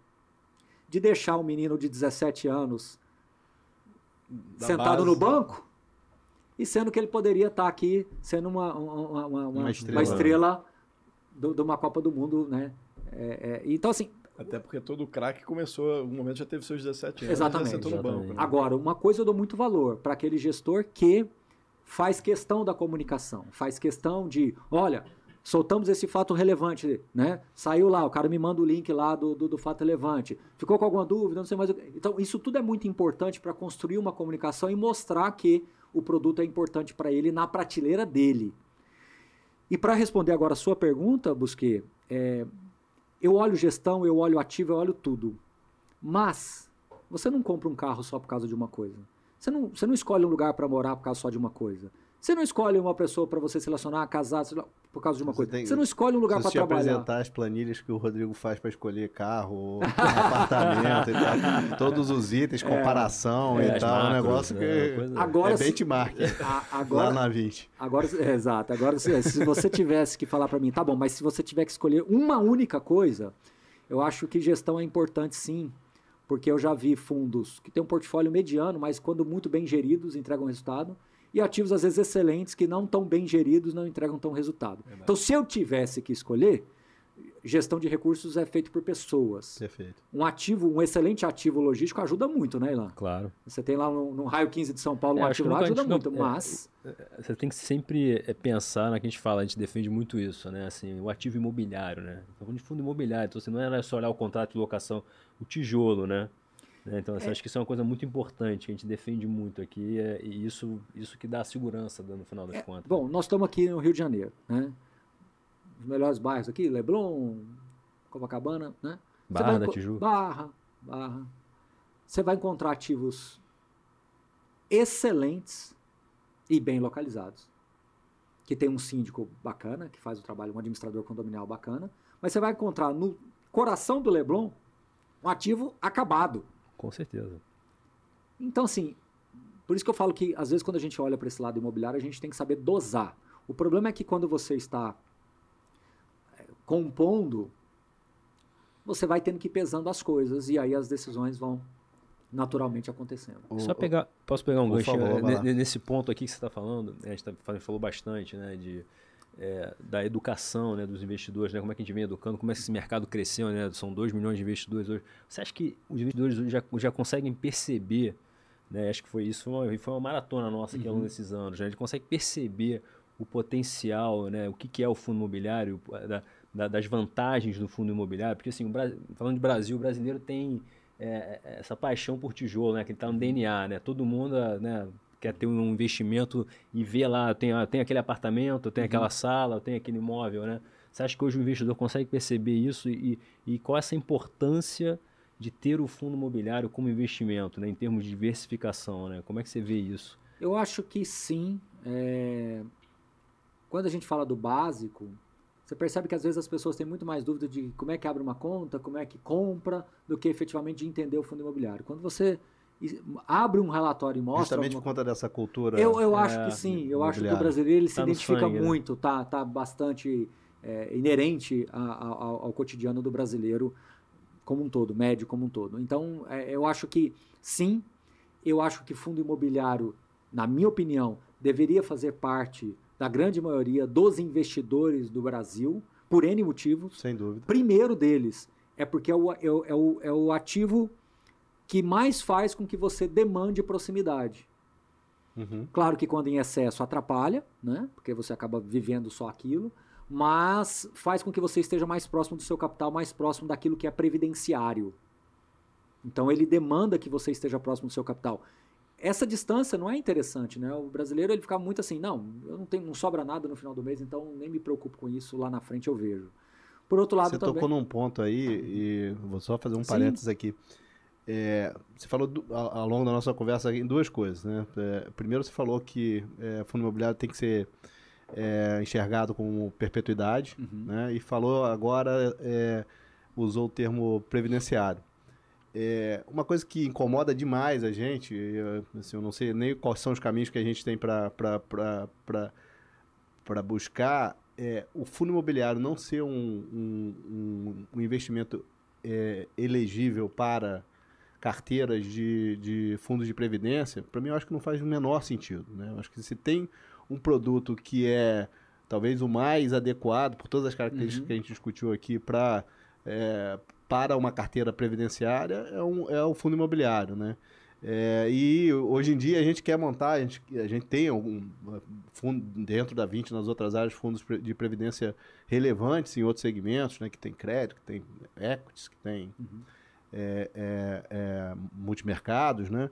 S2: de deixar um menino de 17 anos da sentado base. no banco e sendo que ele poderia estar aqui sendo uma, uma, uma, uma estrela, uma estrela do, de uma Copa do Mundo, né? É, é, então, assim...
S3: Até porque todo craque começou, um momento já teve seus 17 anos,
S2: exatamente, já no banco. Né? Agora, uma coisa eu dou muito valor para aquele gestor que faz questão da comunicação, faz questão de, olha, soltamos esse fato relevante, né? Saiu lá, o cara me manda o link lá do, do, do fato relevante. Ficou com alguma dúvida? Não sei mais. Então, isso tudo é muito importante para construir uma comunicação e mostrar que o produto é importante para ele na prateleira dele. E para responder agora a sua pergunta, Busquet, é, eu olho gestão, eu olho ativo, eu olho tudo. Mas você não compra um carro só por causa de uma coisa. Você não, você não escolhe um lugar para morar por causa só de uma coisa. Você não escolhe uma pessoa para você se relacionar, casar, por causa de uma você coisa. Tem, você não escolhe um lugar para trabalhar.
S1: Se apresentar as planilhas que o Rodrigo faz para escolher carro, (laughs) apartamento e tal, todos os itens, é, comparação é, e tal, macros, um negócio que é, agora, é benchmark. (laughs) A, agora, lá na 20.
S2: Agora, é, exato. Agora, se, se você tivesse que falar para mim, tá bom, mas se você tiver que escolher uma única coisa, eu acho que gestão é importante sim porque eu já vi fundos que têm um portfólio mediano, mas quando muito bem geridos entregam resultado e ativos às vezes excelentes que não tão bem geridos não entregam tão resultado. Verdade. Então, se eu tivesse que escolher, gestão de recursos é feito por pessoas.
S1: Perfeito.
S2: Um ativo, um excelente ativo logístico ajuda muito, né, Ilan?
S4: Claro.
S2: Você tem lá no, no raio 15 de São Paulo é, um ativo lá, ajuda muito, não, é, mas...
S4: É, você tem que sempre é, pensar na que a gente fala, a gente defende muito isso, né? Assim, o ativo imobiliário, né? Então, de fundo imobiliário, então você não é só olhar o contrato de locação, o tijolo, né? Né? Então, assim, é. acho que isso é uma coisa muito importante, que a gente defende muito aqui, é, e isso, isso que dá segurança no final das é, contas.
S2: Bom, nós estamos aqui no Rio de Janeiro, né? Os melhores bairros aqui, Leblon, Copacabana, né?
S4: Barra da Tijuca.
S2: Barra, Barra. Você vai encontrar ativos excelentes e bem localizados. Que tem um síndico bacana, que faz o trabalho, um administrador condominial bacana, mas você vai encontrar no coração do Leblon um ativo acabado
S4: com certeza.
S2: Então, assim, por isso que eu falo que, às vezes, quando a gente olha para esse lado imobiliário, a gente tem que saber dosar. O problema é que quando você está é, compondo, você vai tendo que ir pesando as coisas e aí as decisões vão naturalmente acontecendo.
S4: Só pegar, posso pegar um gancho favor, nesse ponto aqui que você está falando? A gente tá, falou bastante, né, de é, da educação né, dos investidores, né, como é que a gente vem educando, como é que esse mercado cresceu, né, são 2 milhões de investidores hoje. Você acha que os investidores já, já conseguem perceber, né, acho que foi isso, foi uma, foi uma maratona nossa aqui uhum. ao longo uhum. desses anos, né, a gente consegue perceber o potencial, né, o que, que é o fundo imobiliário, da, da, das vantagens do fundo imobiliário, porque assim, falando de Brasil, o brasileiro tem é, é, essa paixão por tijolo, né, que ele está no DNA, né, todo mundo, né, quer ter um investimento e ver lá, tem, tem aquele apartamento, tem uhum. aquela sala, tem aquele imóvel, né? Você acha que hoje o investidor consegue perceber isso e, e qual é essa importância de ter o fundo imobiliário como investimento, né, em termos de diversificação, né? Como é que você vê isso?
S2: Eu acho que sim. É... Quando a gente fala do básico, você percebe que às vezes as pessoas têm muito mais dúvida de como é que abre uma conta, como é que compra, do que efetivamente de entender o fundo imobiliário. Quando você abre um relatório e mostra.
S1: Justamente por conta dessa cultura.
S2: Eu, eu acho é, que sim. Eu acho que o brasileiro ele tá se identifica sangue, né? muito, né? tá, tá bastante é, inerente a, a, ao, ao, cotidiano do brasileiro como um todo, médio como um todo. Então, é, eu acho que sim. Eu acho que fundo imobiliário, na minha opinião, deveria fazer parte da grande maioria dos investidores do Brasil, por N motivos.
S1: Sem dúvida.
S2: Primeiro deles é porque é o, é o, é o, é o ativo que mais faz com que você demande proximidade. Uhum. Claro que quando em excesso atrapalha, né? Porque você acaba vivendo só aquilo, mas faz com que você esteja mais próximo do seu capital, mais próximo daquilo que é previdenciário. Então ele demanda que você esteja próximo do seu capital. Essa distância não é interessante, né? O brasileiro ele fica muito assim, não, eu não tenho, não sobra nada no final do mês, então nem me preocupo com isso, lá na frente eu vejo. Por outro lado,
S1: você
S2: também...
S1: tocou num ponto aí e vou só fazer um parênteses aqui. É, você falou do, ao, ao, longo da nossa conversa em duas coisas, né? É, primeiro você falou que é, fundo imobiliário tem que ser é, enxergado como perpetuidade, uhum. né? E falou agora é, usou o termo previdenciário. É, uma coisa que incomoda demais a gente, eu, assim, eu não sei nem quais são os caminhos que a gente tem para buscar, é o fundo imobiliário não ser um, um, um, um investimento é, elegível para carteiras de, de fundos de previdência, para mim eu acho que não faz o menor sentido. Né? Eu acho que se tem um produto que é talvez o mais adequado, por todas as características uhum. que a gente discutiu aqui, pra, é, para uma carteira previdenciária, é, um, é o fundo imobiliário. Né? É, e hoje em dia a gente quer montar, a gente, a gente tem algum fundo dentro da 20, nas outras áreas, fundos de previdência relevantes em outros segmentos, né, que tem crédito, que tem equities, que tem uhum é, é, é, multimercados, né?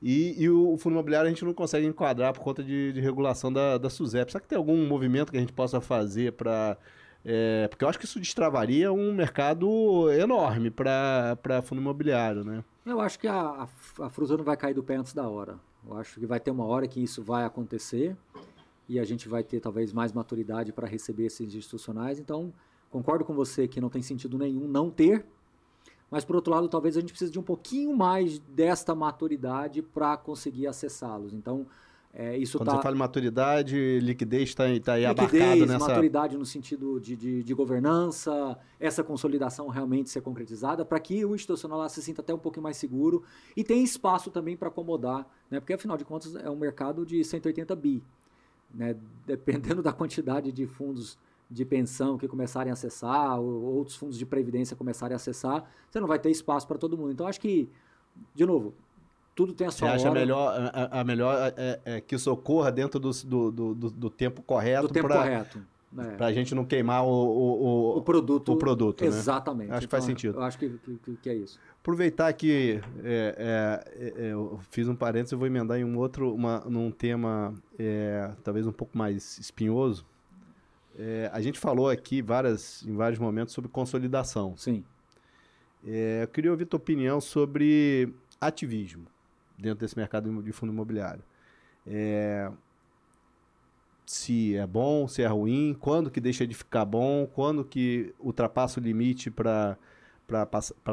S1: E, e, o fundo imobiliário a gente não consegue enquadrar por conta de, de regulação da, da SUSEP. Será que tem algum movimento que a gente possa fazer para. É, porque eu acho que isso destravaria um mercado enorme para fundo imobiliário, né?
S2: Eu acho que a, a, Frusa não vai cair do pé antes da hora. Eu acho que vai ter uma hora que isso vai acontecer e a gente vai ter talvez mais maturidade para receber esses institucionais. Então, concordo com você que não tem sentido nenhum não ter, mas por outro lado, talvez a gente precise de um pouquinho mais desta maturidade para conseguir acessá-los. Então, é, isso
S1: Quando
S2: tá...
S1: você fala em maturidade, liquidez está tá aí liquidez, abarcado nessa...
S2: maturidade no sentido de, de, de, governança, essa consolidação realmente ser concretizada, para que o institucional lá se sinta até um pouquinho mais seguro e tenha espaço também para acomodar, né? porque afinal de contas é um mercado de 180 bi. Né? Dependendo (laughs) da quantidade de fundos de pensão que começarem a acessar, ou outros fundos de previdência começarem a acessar, você não vai ter espaço para todo mundo. Então, acho que, de novo, tudo tem a sua
S1: Você acha
S2: hora.
S1: melhor, a, a melhor é, é, que isso ocorra dentro do, do, do, do tempo correto?
S2: Do tempo pra, correto.
S1: É. Para a gente não queimar o, o,
S2: o, produto.
S1: O produto né?
S2: Exatamente.
S1: Acho então, que faz então, sentido.
S2: Eu acho que, que, que é isso.
S1: Aproveitar que é, é, é, eu fiz um parênteses, eu vou emendar em um outro, uma, num tema é, talvez um pouco mais espinhoso, é, a gente falou aqui várias, em vários momentos sobre consolidação.
S2: Sim.
S1: É, eu queria ouvir tua opinião sobre ativismo dentro desse mercado de fundo imobiliário. É, se é bom, se é ruim, quando que deixa de ficar bom, quando que ultrapassa o limite para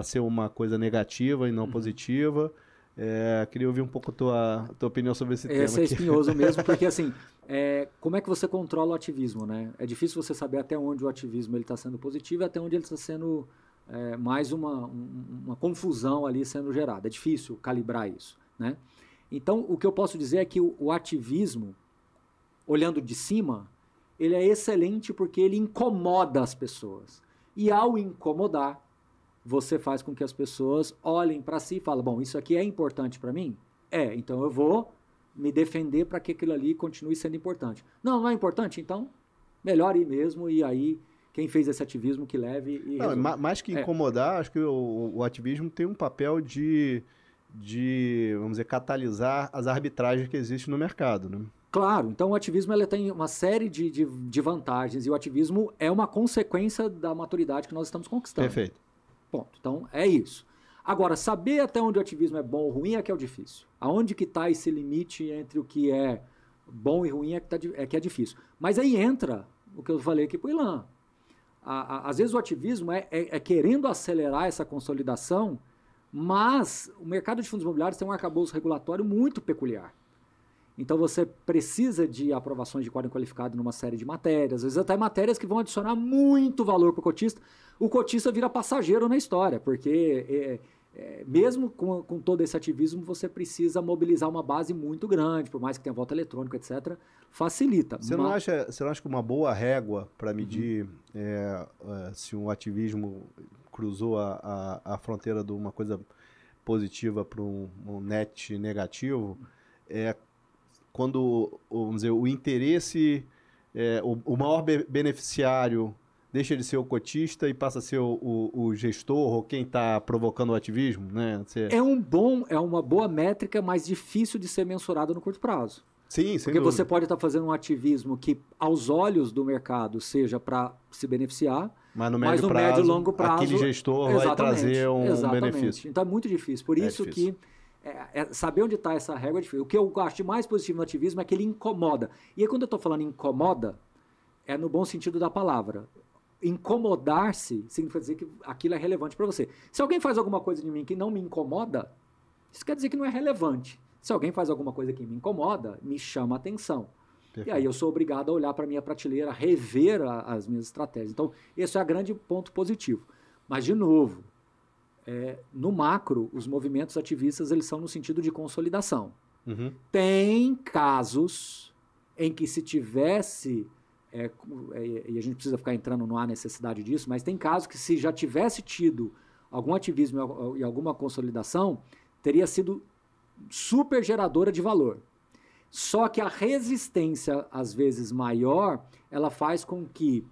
S1: ser uma coisa negativa e não uhum. positiva. É, queria ouvir um pouco a tua, tua opinião sobre esse, esse tema.
S2: Esse é espinhoso (laughs) mesmo, porque assim, é, como é que você controla o ativismo, né? É difícil você saber até onde o ativismo está sendo positivo e até onde ele está sendo é, mais uma, uma confusão ali sendo gerada. É difícil calibrar isso, né? Então, o que eu posso dizer é que o, o ativismo, olhando de cima, ele é excelente porque ele incomoda as pessoas. E ao incomodar, você faz com que as pessoas olhem para si e falem: bom, isso aqui é importante para mim? É, então eu vou me defender para que aquilo ali continue sendo importante. Não, não é importante? Então, melhor ir mesmo e aí quem fez esse ativismo que leve e
S1: Não, ma- mais que
S2: É.
S1: incomodar, acho que o, o ativismo tem um papel de, de, vamos dizer, catalisar as arbitragens que existem no mercado, né?
S2: Claro, então o ativismo ele tem uma série de, de, de vantagens e o ativismo é uma consequência da maturidade que nós estamos conquistando.
S1: Perfeito.
S2: Ponto. Então é isso. Agora, saber até onde o ativismo é bom ou ruim é que é o difícil. Aonde que está esse limite entre o que é bom e ruim é que, tá é que é difícil. Mas aí entra o que eu falei aqui para o Ilan. Às vezes o ativismo é, é- é querendo acelerar essa consolidação, mas o mercado de fundos imobiliários tem um arcabouço regulatório muito peculiar. Então você precisa de aprovações de quadro qualificado numa série de matérias, às vezes até matérias que vão adicionar muito valor para o cotista. O cotista vira passageiro na história, porque é, é, mesmo com, com todo esse ativismo, você precisa mobilizar uma base muito grande, por mais que tenha voto eletrônico, etc. Facilita.
S1: Você não,
S2: Mas-
S1: acha, você não acha que uma boa régua para medir é, é, se um ativismo cruzou a, a, a fronteira de uma coisa positiva para um, um net negativo é quando o- vamos dizer, o interesse, é, o, o maior be- beneficiário deixa de ser o cotista e passa a ser o, o- o gestor ou quem está provocando o ativismo, né? Você-
S2: É um bom, é uma boa métrica, mas difícil de ser mensurada no curto prazo.
S1: Sim,
S2: Porque
S1: dúvida.
S2: você pode estar fazendo um ativismo que, aos olhos do mercado, seja para se beneficiar,
S1: Mas no
S2: mas
S1: médio
S2: no
S1: prazo,
S2: médio e longo prazo.
S1: aquele gestor vai trazer um
S2: exatamente.
S1: benefício.
S2: Então é muito difícil. Por
S1: É
S2: isso
S1: difícil.
S2: que é, é, saber onde está essa régua é difícil. O que eu acho de mais positivo no ativismo é que ele incomoda. E aí, quando eu estou falando incomoda, é no bom sentido da palavra. Incomodar-se significa dizer que aquilo é relevante para você. Se alguém faz alguma coisa de mim que não me incomoda, isso quer dizer que não é relevante. Se alguém faz alguma coisa que me incomoda, me chama a atenção. E
S1: Perfeito.
S2: aí eu sou obrigado a olhar para a minha prateleira, rever a- as minhas estratégias. Então, esse é o grande ponto positivo. Mas, de novo, é, no macro, os movimentos ativistas eles são no sentido de consolidação.
S1: Uhum.
S2: Tem casos em que se tivesse, é, é, e a gente precisa ficar entrando, não há necessidade disso, mas tem casos que se já tivesse tido algum ativismo e e alguma consolidação, teria sido super geradora de valor. Só que a resistência, às vezes maior, ela faz com que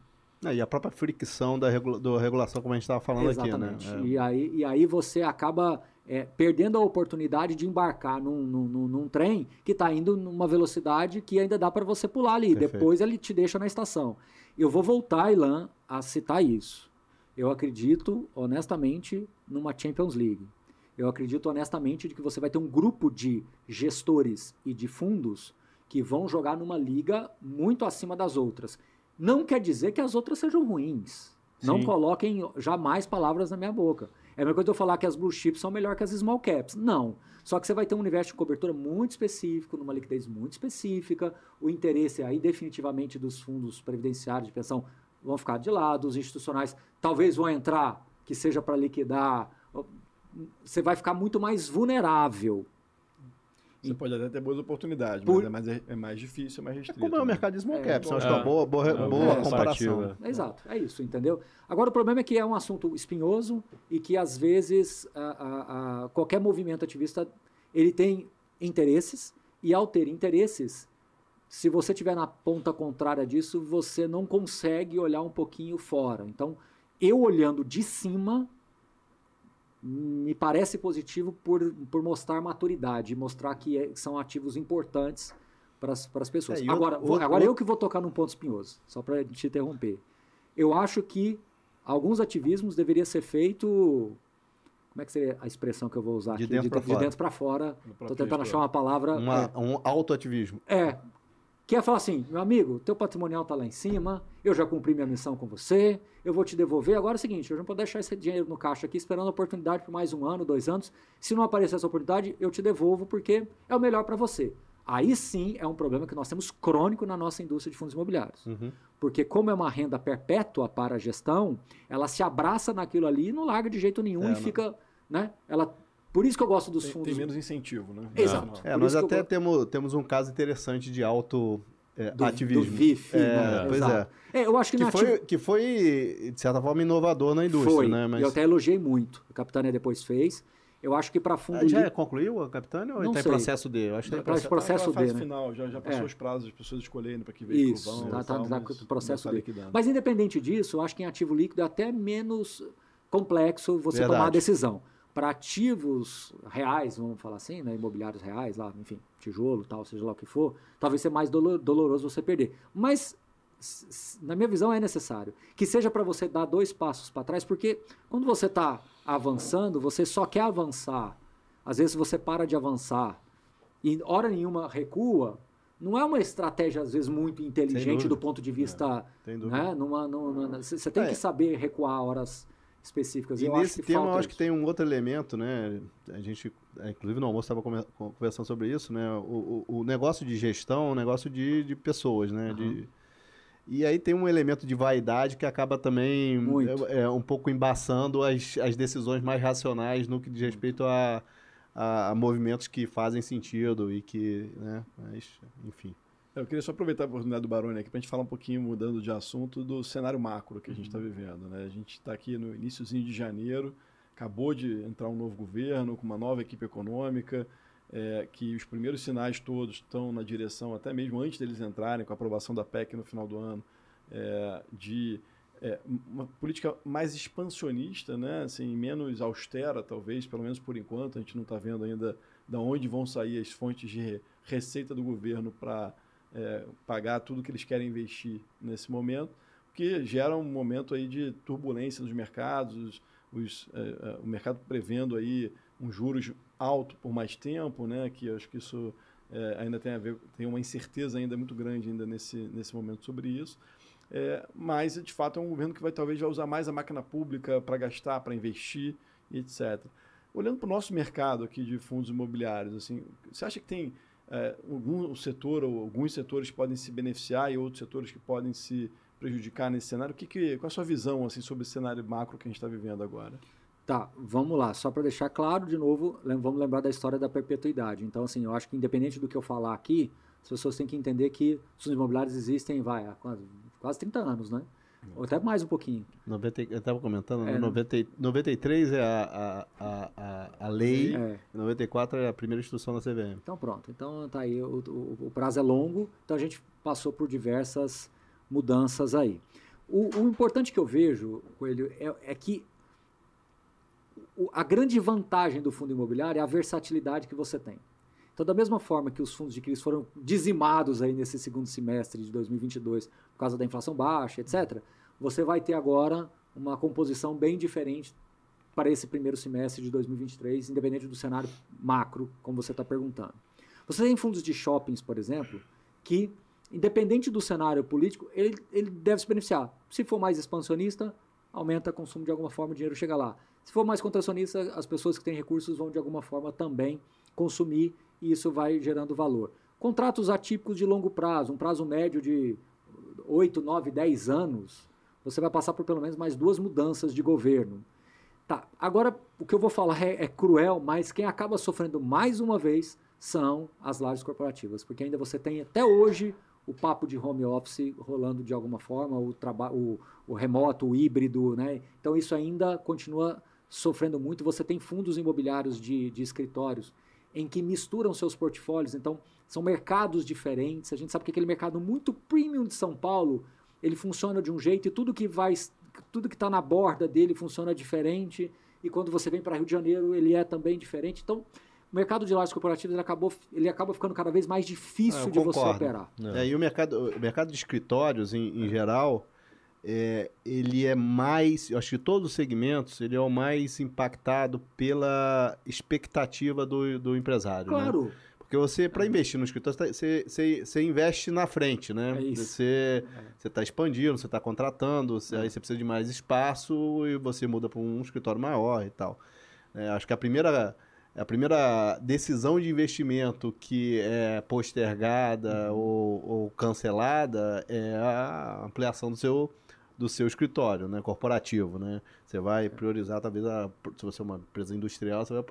S1: É, e a própria fricção da, regula- da regulação, como a gente estava falando
S2: Exatamente.
S1: aqui, né?
S2: E, aí, e aí você acaba é, perdendo a oportunidade de embarcar num, num, num- num trem que está indo numa velocidade que ainda dá para você pular ali.
S1: Perfeito.
S2: Depois ele te deixa na estação. Eu vou voltar, Ilan, a citar isso. Eu acredito, honestamente, numa Champions League. Eu acredito honestamente de que você vai ter um grupo de gestores e de fundos que vão jogar numa liga muito acima das outras. Não quer dizer que as outras sejam ruins. Não
S1: Sim.
S2: coloquem jamais palavras na minha boca. É a mesma coisa de eu falar que as blue chips são melhor que as small caps. Não. Só que você vai ter um universo de cobertura muito específico, numa liquidez muito específica. O interesse aí definitivamente dos fundos previdenciários de pensão vão ficar de lado, os institucionais talvez vão entrar, que seja para liquidar. Você vai ficar muito mais vulnerável.
S3: Você pode até ter boas oportunidades,
S2: Por-
S3: mas é mais, é mais difícil, é mais
S1: É
S3: restrito.
S1: como é o
S3: né?
S1: mercado de small
S2: É,
S1: caps, eu acho
S4: é.
S1: que é uma boa, boa,
S4: É,
S1: boa
S4: boa
S1: comparação.
S4: comparativa.
S2: Exato, é isso, entendeu? Agora, o problema é que é um assunto espinhoso e que, às vezes, a- a- a- qualquer movimento ativista, ele tem interesses e, ao ter interesses, se você estiver na ponta contrária disso, você não consegue olhar um pouquinho fora. Então, eu olhando de cima, me parece positivo por, por mostrar maturidade, mostrar que é- são ativos importantes para as pessoas.
S1: É,
S2: agora,
S1: outro-
S2: vou-
S1: outro-
S2: agora eu que vou tocar num ponto espinhoso, só para te interromper. Eu acho que alguns ativismos deveria ser feito. Como é que seria a expressão que eu vou usar
S1: De
S2: aqui?
S1: dentro pra
S2: de
S1: fora.
S2: dentro para fora. Estou tentando achar uma palavra.
S1: Uma, um autoativismo.
S2: É, é, que é falar assim, meu amigo, teu patrimonial tá lá em cima, eu já cumpri minha missão com você, eu vou te devolver. Agora é o seguinte, eu não vou deixar esse dinheiro no caixa aqui esperando a oportunidade por mais um ano, dois anos. Se não aparecer essa oportunidade, eu te devolvo porque é o melhor para você. Aí sim é um problema que nós temos crônico na nossa indústria de fundos imobiliários.
S1: Uhum.
S2: Porque como é uma renda perpétua para a gestão, ela se abraça naquilo ali e não larga de jeito nenhum
S1: É,
S2: e
S1: não-
S2: fica, né? Ela, por isso que eu gosto dos
S3: Tem,
S2: fundos.
S3: tem menos incentivo, né?
S2: Exato.
S1: É, nós
S2: eu
S1: até
S2: go-
S1: temos, temos um caso interessante de auto, é,
S2: do,
S1: ativismo.
S2: do VIF.
S1: É,
S2: né?
S1: pois
S2: Exato. É, eu acho que,
S1: Que foi,
S2: ati-
S1: que foi, de certa forma, inovador na indústria,
S2: foi,
S1: né? Mas
S2: eu até elogiei muito. A Capitânia depois fez. Eu acho que para fundo
S1: Ah, já
S2: líquido-
S1: concluiu a Capitânia ou está em processo de? Eu acho que tá em
S2: Tá em
S1: processo.
S2: processo
S3: Tá na fase
S2: D, né?
S3: final, já, já passou
S2: É.
S3: os prazos, as pessoas escolhendo para que veículo
S2: Isso,
S3: vão.
S2: tá,
S3: e
S2: tá, tá
S3: mas
S2: com o processo
S3: tá liquidando.
S2: Mas independente disso, eu acho que em ativo líquido é até menos complexo você
S1: Verdade.
S2: tomar a decisão. Para ativos reais, vamos falar assim, né, imobiliários reais, lá, enfim, tijolo, tal, seja lá o que for, talvez seja mais dolo- doloroso você perder. Mas na minha visão é necessário que seja para você dar dois passos para trás, porque quando você está avançando, você só quer avançar. Às vezes você para de avançar e hora nenhuma recua. Não é uma estratégia às vezes muito inteligente do ponto de vista
S1: Tem dúvida.
S2: né? Numa, numa, você tem
S1: É.
S2: que saber recuar horas específicas.
S1: E
S2: eu
S1: nesse
S2: acho que
S1: tema, eu acho que
S2: isso.
S1: tem um outro elemento, né? A gente, é, inclusive no almoço, estava conversando sobre isso, né? O, o, o negócio de gestão é um negócio de, de pessoas, né? De, e aí tem um elemento de vaidade que acaba também é, é, um pouco embaçando as, as decisões mais racionais no que diz respeito a, a, a movimentos que fazem sentido e que, né? Mas, enfim.
S3: Eu queria só aproveitar a oportunidade do Baroni aqui para a gente falar um pouquinho, mudando de assunto, do cenário macro que a gente está vivendo. Né? A gente está aqui no iníciozinho de janeiro, acabou de entrar um novo governo, com uma nova equipe econômica, é, que os primeiros sinais todos estão na direção, até mesmo antes deles entrarem, com a aprovação da PEC no final do ano, é, de é, uma política mais expansionista, né? assim, menos austera, talvez, pelo menos por enquanto. A gente não está vendo ainda de onde vão sair as fontes de re- receita do governo para é, pagar tudo que eles querem investir nesse momento, o que gera um momento aí de turbulência nos mercados, os, é, é, o mercado prevendo aí um juros alto por mais tempo, né? Que acho que isso é, ainda tem a ver, tem uma incerteza ainda muito grande ainda nesse, nesse momento sobre isso. É, mas de fato é um governo que vai talvez vai usar mais a máquina pública para gastar, para investir, etc. Olhando para o nosso mercado aqui de fundos imobiliários, assim, você acha que tem é, algum setor ou alguns setores podem se beneficiar e outros setores que podem se prejudicar nesse cenário? O que, que qual a sua visão assim sobre esse cenário macro que a gente está vivendo agora?
S2: Tá, vamos lá. Só para deixar claro, de novo, vamos lembrar da história da perpetuidade. Então, assim, eu acho que independente do que eu falar aqui, as pessoas têm que entender que os imobiliários existem, vai, há quase, quase 30 anos, né? Ou até mais um pouquinho.
S1: 90, eu estava comentando,
S2: É,
S1: no 90, 93 é a, a, a, a, lei,
S2: É.
S1: 94 é a primeira instrução da CVM.
S2: Então pronto, então tá aí, o, o- o prazo é longo, então a gente passou por diversas mudanças aí. O, o importante que eu vejo, Coelho, é, é que a grande vantagem do fundo imobiliário é a versatilidade que você tem. Então, da mesma forma que os fundos de crise foram dizimados aí nesse segundo semestre de 2022 por causa da inflação baixa, etc., você vai ter agora uma composição bem diferente para esse primeiro semestre de 2023, independente do cenário macro, como você está perguntando. Você tem fundos de shoppings, por exemplo, que, independente do cenário político, ele, ele deve se beneficiar. Se for mais expansionista, aumenta o consumo de alguma forma, o dinheiro chega lá. Se for mais contracionista, as pessoas que têm recursos vão de alguma forma também consumir e isso vai gerando valor. Contratos atípicos de longo prazo, um prazo médio de 8, 9, 10 anos, você vai passar por pelo menos mais duas mudanças de governo. Tá, agora o que eu vou falar é, é cruel, mas quem acaba sofrendo mais uma vez são as lajes corporativas, porque ainda você tem até hoje o papo de home office rolando de alguma forma, o, o, o remoto, o híbrido, né? Então isso ainda continua sofrendo muito. Você tem fundos imobiliários de, de escritórios em que misturam seus portfólios, então são mercados diferentes. A gente sabe que aquele mercado muito premium de São Paulo, ele funciona de um jeito e tudo que vai tudo que está na borda dele funciona diferente e quando você vem para Rio de Janeiro ele é também diferente. Então, o mercado de lajes corporativas ele acabou ele acaba ficando cada vez mais difícil
S1: Ah,
S2: de você
S1: concordo.
S2: operar.
S1: É, e o mercado, o mercado de escritórios, em, em geral, é, ele é mais, eu acho que todos os segmentos, ele é o mais impactado pela expectativa do, do empresário. né?
S2: Claro,
S1: Porque você, para investir no escritório, você, tá- você, você, você investe na frente, né?
S2: É isso.
S1: Você está expandindo, você está contratando, você-
S2: É.
S1: aí você precisa de mais espaço e você muda para um escritório maior e tal. É, acho que a primeira, a primeira decisão de investimento que é postergada
S2: Uhum.
S1: ou, ou cancelada é a ampliação do seu do seu escritório, né, corporativo, né? Você vai priorizar talvez a, se você é uma empresa industrial, você vai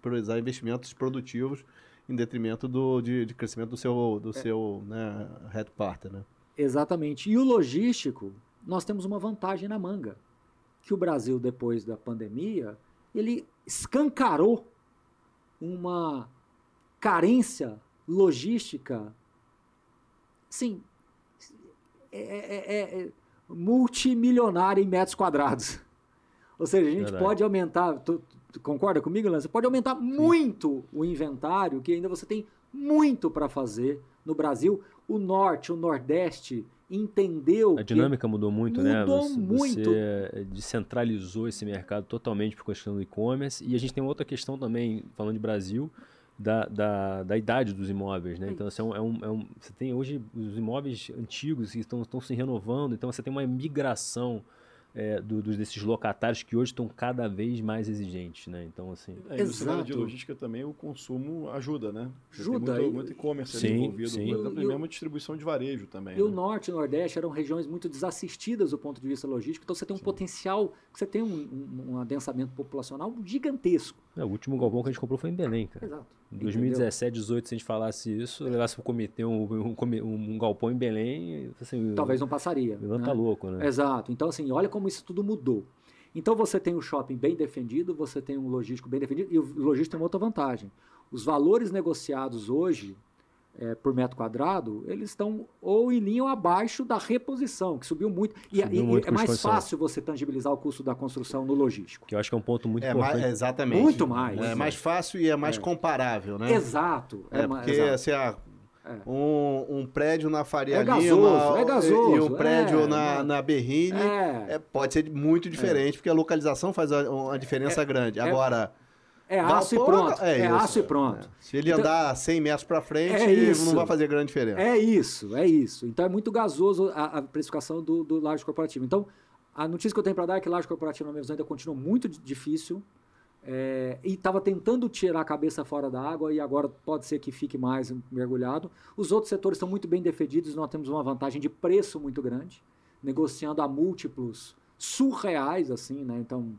S1: priorizar investimentos produtivos em detrimento do, de, de crescimento do seu, do seu né, red partner. Né?
S2: Exatamente. E o logístico, nós temos uma vantagem na manga, que o Brasil, depois da pandemia, ele escancarou uma carência logística, sim, é, é, é, é multimilionária em metros quadrados. Ou seja, a gente Verdade. pode aumentar, tu, tu, concorda comigo, Lance? Pode aumentar sim. muito o inventário, que ainda você tem muito para fazer no Brasil. O norte, o nordeste, entendeu.
S4: A dinâmica mudou muito,
S2: mudou
S4: né?
S2: Mudou muito.
S4: Você descentralizou esse mercado totalmente por questão do e-commerce. E a gente tem outra questão também, falando de Brasil, da, da, da idade dos imóveis, né? É então, assim, é um, é um, é um, você tem hoje os imóveis antigos que estão, estão se renovando, então você tem uma migração é, do, dos, desses locatários que hoje estão cada vez mais exigentes, né? Então, assim...
S3: É, e no cenário de logística também o consumo ajuda, né?
S2: Ajuda.
S3: Tem muito, e-commerce ali envolvido, sim.
S2: E,
S3: mesmo distribuição de varejo também.
S2: E né? o Norte e o Nordeste eram regiões muito desassistidas do ponto de vista logístico, então você tem um sim. potencial, você tem um, um, um adensamento populacional gigantesco.
S4: É, o último galpão que a gente comprou foi em Belém, cara.
S2: Exato.
S4: Em 2017, 2018, se a gente falasse isso, levasse para o comitê um, um, um, galpão em Belém, assim,
S2: talvez não passaria.
S4: Não né? tá louco, né?
S2: Exato. Então, assim, olha como isso tudo mudou. Então, você tem um shopping bem defendido, você tem um logístico bem defendido, e o logístico tem uma outra vantagem. Os valores negociados hoje é, por metro quadrado, eles estão ou em linha ou abaixo da reposição, que subiu muito. E, subiu e muito é mais fácil você tangibilizar o custo da construção no logístico.
S4: Que eu acho que é um ponto muito
S1: é
S4: importante.
S1: Mais, exatamente.
S2: Muito mais.
S1: É mais fácil e é mais é. comparável, né?
S2: Exato.
S1: É, porque, exato. assim, ah, é. Um, um, prédio na Faria
S2: é gasoso,
S1: Lima
S2: é gasoso,
S1: e um prédio
S2: é,
S1: na, na Berrine
S2: é.
S1: é, pode ser muito diferente, porque a localização faz uma diferença grande. Agora,
S2: é aço e pronto. É, é aço e pronto.
S1: É. Se ele então, andar 100 metros para frente, é não vai fazer grande diferença.
S2: É isso, é isso. Então é muito gasoso a, a precificação do, do laje corporativo. Então, a notícia que eu tenho para dar é que laje corporativo na minha visão ainda continua muito difícil. É, e estava tentando tirar a cabeça fora da água e agora pode ser que fique mais mergulhado. Os outros setores estão muito bem defendidos, nós temos uma vantagem de preço muito grande, negociando a múltiplos surreais, assim, né? Então,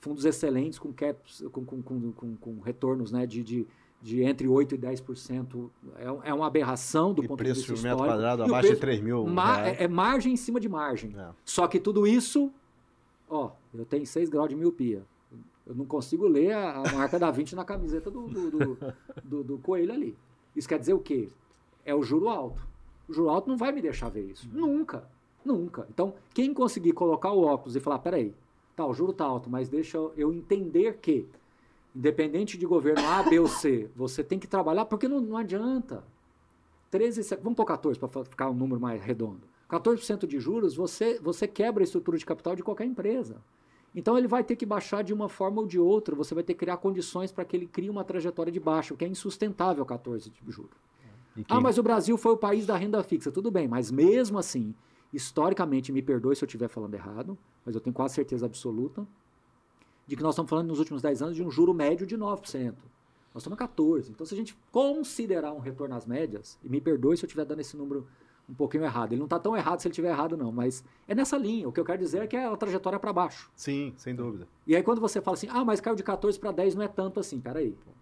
S2: fundos excelentes com caps, com, com, com, com, com retornos né, de, de, de entre 8% e 10%. É, é uma aberração do
S1: e
S2: ponto
S1: de
S2: vista
S1: histórico. metro quadrado abaixo preço, de 3 mil
S2: ma, é, é, margem em cima de margem. É. Só que tudo isso, ó, eu tenho 6 graus de miopia. Eu não consigo ler a, a marca da 20 na camiseta do, do, do, do, do coelho ali. Isso quer dizer o quê? É o juro alto. O juro alto não vai me deixar ver isso. Nunca. Nunca. Então, quem conseguir colocar o óculos e falar, peraí, Tá, o juro está alto, mas deixa eu entender que, independente de governo A, B ou C, você tem que trabalhar, porque não, não adianta. 13, vamos pôr 14 para ficar um número mais redondo. 14% de juros, você, você quebra a estrutura de capital de qualquer empresa. Então ele vai ter que baixar de uma forma ou de outra, você vai ter que criar condições para que ele crie uma trajetória de baixo, que é insustentável 14 de juros. Ah, mas o Brasil foi o país da renda fixa. Tudo bem, mas mesmo assim, historicamente, me perdoe se eu estiver falando errado, mas eu tenho quase certeza absoluta, de que nós estamos falando nos últimos 10 anos de um juro médio de 9%. Nós estamos a 14%. Então, se a gente considerar um retorno às médias, e me perdoe se eu estiver dando esse número um pouquinho errado. Ele não está tão errado se ele estiver errado, não, mas é nessa linha. O que eu quero dizer é que é a trajetória para baixo.
S1: Sim, sem dúvida.
S2: E aí, quando você fala assim, ah, mas caiu de 14 para 10, não é tanto assim. Peraí, pô.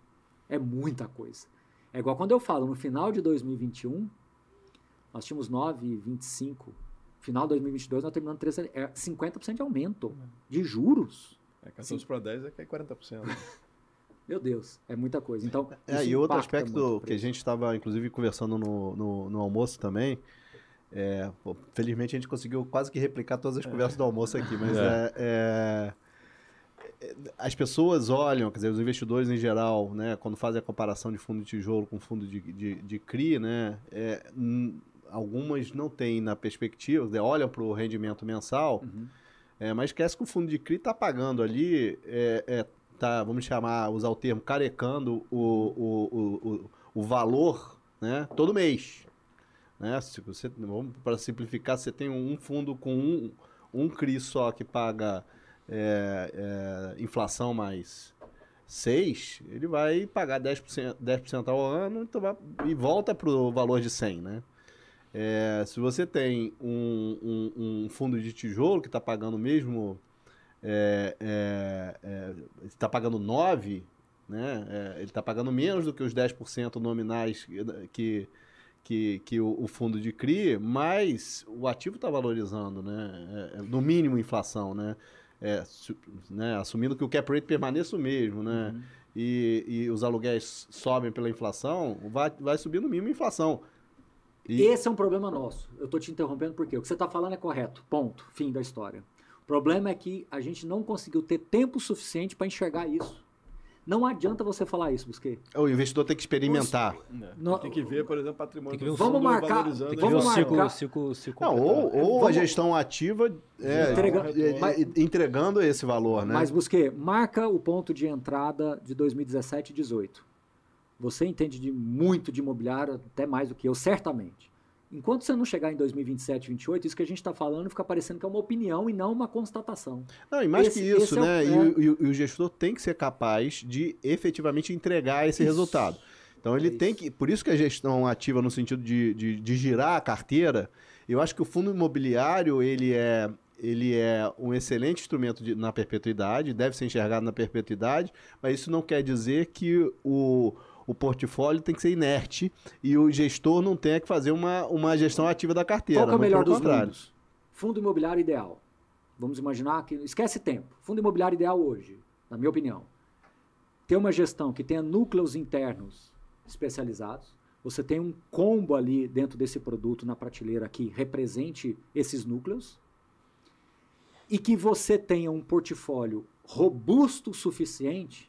S2: É muita coisa. É igual quando eu falo, no final de 2021, nós tínhamos 9,25 Final de 2022 nós terminando 13, é 50% de aumento de juros.
S3: É, 14 para 10 é que é 40%. (laughs)
S2: Meu Deus, é muita coisa. Então,
S1: é, e outro aspecto que a gente estava, inclusive, conversando no, no, no almoço também, é, pô, felizmente a gente conseguiu quase que replicar todas as é. conversas do almoço aqui, mas é. é. É, as pessoas olham, quer dizer, os investidores em geral, né, quando fazem a comparação de fundo de tijolo com fundo de, de, de CRI, né, é, algumas não têm na perspectiva, olham para o rendimento mensal, uhum. é, mas esquece que o fundo de CRI está pagando ali, é, é, tá, vamos chamar, usar o termo, carecando o, o, o, o, valor né, todo mês. Né? Se você, vamos para simplificar, você tem um fundo com um, um CRI só que paga é, é, inflação mais 6, ele vai pagar 10%, 10 ao ano então vai, e volta para o valor de 100, né? É, se você tem um, um, um, fundo de tijolo que está pagando mesmo, está é, é, é pagando 9, né? Ele está pagando menos do que os 10% nominais que, que, que o, o, fundo de CRI, mas o ativo está valorizando, né? É, no mínimo inflação, né? É, su, né? Assumindo que o cap rate permaneça o mesmo, né? Uhum. E, e os aluguéis sobem pela inflação, vai, vai subir no mínimo inflação.
S2: E... Esse é um problema nosso. Eu estou te interrompendo porque o que você está falando é correto. Ponto. Fim da história. O problema é que a gente não conseguiu ter tempo suficiente para enxergar isso. Não adianta você falar isso, Busquet.
S1: O investidor tem que experimentar.
S3: No, tem que ver, por exemplo, patrimônio.
S2: do vamos marcar, tem que vamos
S4: ver
S2: marcar.
S4: Ciclo, ciclo, ciclo
S1: não, ou, ou vamos, a gestão ativa é, entrega, é, mas, entregando esse valor, né?
S2: Mas Busquet, marca o ponto de entrada de 2017 e 2018. Você entende de muito de imobiliário, até mais do que eu, certamente. Enquanto você não chegar em 2027, 2028, isso que a gente está falando fica parecendo que é uma opinião e não uma constatação.
S1: Não, e mais esse, que isso, né? É o, é... E, o, e, o, gestor tem que ser capaz de efetivamente entregar esse isso. resultado. Então ele é tem que. Por isso que a gestão ativa no sentido de, de, de, girar a carteira, eu acho que o fundo imobiliário ele é, ele é um excelente instrumento de, na perpetuidade, deve ser enxergado na perpetuidade, mas isso não quer dizer que o o portfólio tem que ser inerte e o gestor não tem que fazer uma, uma gestão ativa da carteira.
S2: Qual é o melhor dos mundos? Fundo imobiliário ideal. Vamos imaginar que. Esquece tempo. Fundo imobiliário ideal hoje, na minha opinião. Ter uma gestão que tenha núcleos internos especializados. Você tem um combo ali dentro desse produto na prateleira que represente esses núcleos. E que você tenha um portfólio robusto o suficiente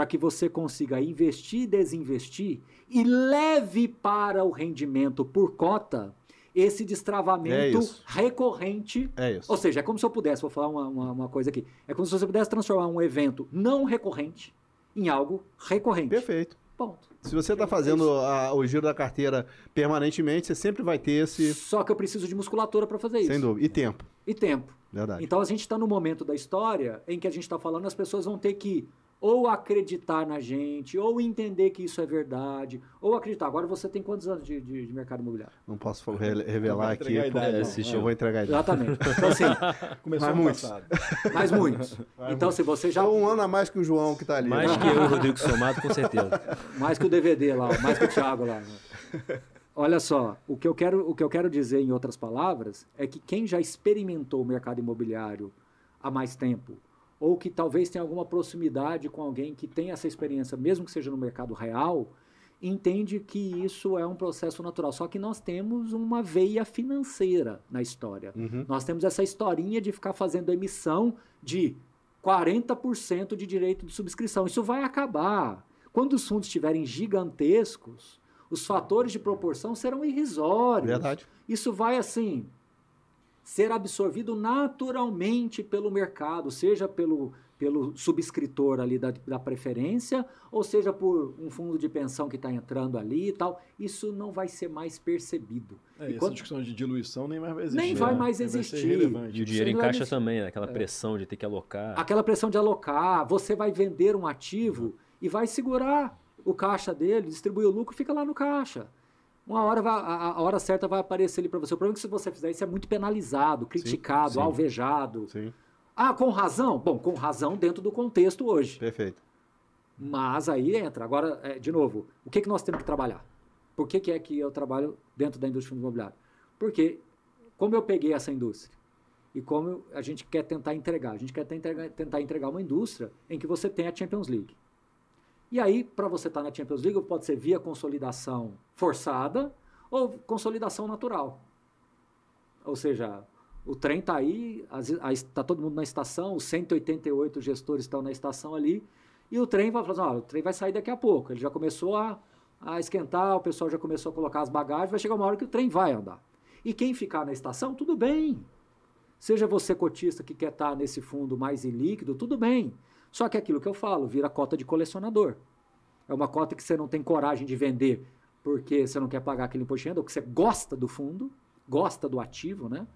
S2: para que você consiga investir e desinvestir e leve para o rendimento por cota esse destravamento é recorrente.
S1: É isso.
S2: Ou seja, é como se eu pudesse, vou falar uma, uma, uma, coisa aqui, é como se você pudesse transformar um evento não recorrente em algo recorrente.
S1: Perfeito.
S2: Ponto.
S1: Se você está fazendo a, o giro da carteira permanentemente, você sempre vai ter esse.
S2: Só que eu preciso de musculatura para fazer isso.
S1: Sem dúvida. E tempo.
S2: E tempo.
S1: Verdade.
S2: Então a gente está no momento da história em que a gente está falando, as pessoas vão ter que ou acreditar na gente, ou entender que isso é verdade, ou acreditar. Agora você tem quantos anos de, de, de mercado imobiliário?
S1: Não posso revelar aqui, eu vou entregar idade.
S2: Exatamente. Então, assim, (laughs)
S3: Começou mais muitos.
S2: Mais muitos. então, se você já...
S1: Um ano a mais que o João que está ali.
S4: Mais
S1: né?
S4: que eu, Rodrigo Somado, com certeza. (laughs)
S2: Mais que o DVD lá, mais que o Thiago lá. Olha só, o que, eu quero, o que eu quero dizer em outras palavras é que quem já experimentou o mercado imobiliário há mais tempo, ou que talvez tenha alguma proximidade com alguém que tem essa experiência, mesmo que seja no mercado real, entende que isso é um processo natural. Só que nós temos uma veia financeira na história. Uhum. Nós temos essa historinha de ficar fazendo emissão de 40% de direito de subscrição. Isso vai acabar. Quando os fundos estiverem gigantescos, os fatores de proporção serão irrisórios.
S1: Verdade.
S2: Isso vai assim ser absorvido naturalmente pelo mercado, seja pelo, pelo subscritor ali da, da preferência, ou seja por um fundo de pensão que está entrando ali e tal. Isso não vai ser mais percebido.
S3: É, e essa discussão de diluição nem mais vai existir.
S2: Nem vai mais existir.
S4: Vai e o dinheiro em caixa também, né? aquela é. pressão de ter que alocar.
S2: Aquela pressão de alocar. Você vai vender um ativo e vai segurar o caixa dele, distribuir o lucro, fica lá no caixa uma hora vai, a, a, hora certa vai aparecer ali para você. O problema é que se você fizer isso é muito penalizado, criticado, sim, sim. alvejado.
S1: Sim.
S2: Ah, com razão? Bom, com razão dentro do contexto hoje.
S1: Perfeito.
S2: Mas aí entra. Agora, é, de novo, o que, que nós temos que trabalhar? Por que, que é que eu trabalho dentro da indústria imobiliária? Porque, como eu peguei essa indústria e como a gente quer tentar entregar, a gente quer tentar, entregar uma indústria em que você tem a Champions League. E aí, para você estar tá na Champions League, pode ser via consolidação forçada ou consolidação natural. Ou seja, o trem está aí, está todo mundo na estação, os 188 gestores estão na estação ali, e o trem vai falar assim, o trem vai sair daqui a pouco. Ele já começou a, a esquentar, o pessoal já começou a colocar as bagagens, vai chegar uma hora que o trem vai andar. E quem ficar na estação, tudo bem. Seja você cotista que quer estar tá nesse fundo mais ilíquido, tudo bem. Só que aquilo que eu falo, vira cota de colecionador. É uma cota que você não tem coragem de vender porque você não quer pagar aquele imposto de renda, ou que você gosta do fundo, gosta do ativo, né?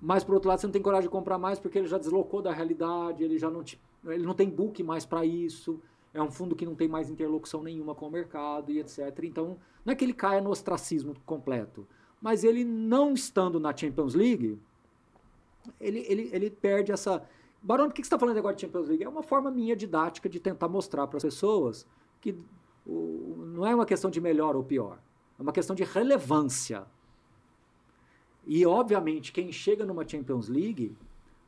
S2: Mas, por outro lado, você não tem coragem de comprar mais porque ele já deslocou da realidade, ele já não, te, ele não tem book mais para isso, é um fundo que não tem mais interlocução nenhuma com o mercado e etc. Então, não é que ele caia no ostracismo completo, mas ele não estando na Champions League, ele, ele, ele perde essa Barone, por que você está falando agora de Champions League? É uma forma minha didática de tentar mostrar para as pessoas que o, não é uma questão de melhor ou pior, é uma questão de relevância. E, obviamente, quem chega numa Champions League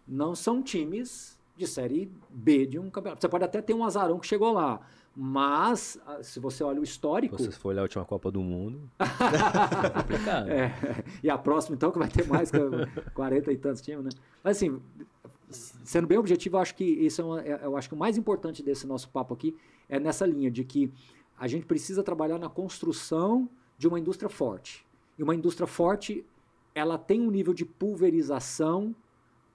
S2: não são times de Série B de um campeonato. Você pode até ter um azarão que chegou lá, mas ah, se você olha o histórico...
S4: Se você for olhar a última Copa do Mundo, (laughs) é complicado.
S2: É, e a próxima, então, que vai ter mais 40 e tantos times, né? Mas, assim, sendo bem objetivo, eu acho que isso é, uma, é, eu acho que o mais importante desse nosso papo aqui é nessa linha de que a gente precisa trabalhar na construção de uma indústria forte. E uma indústria forte, ela tem um nível de pulverização,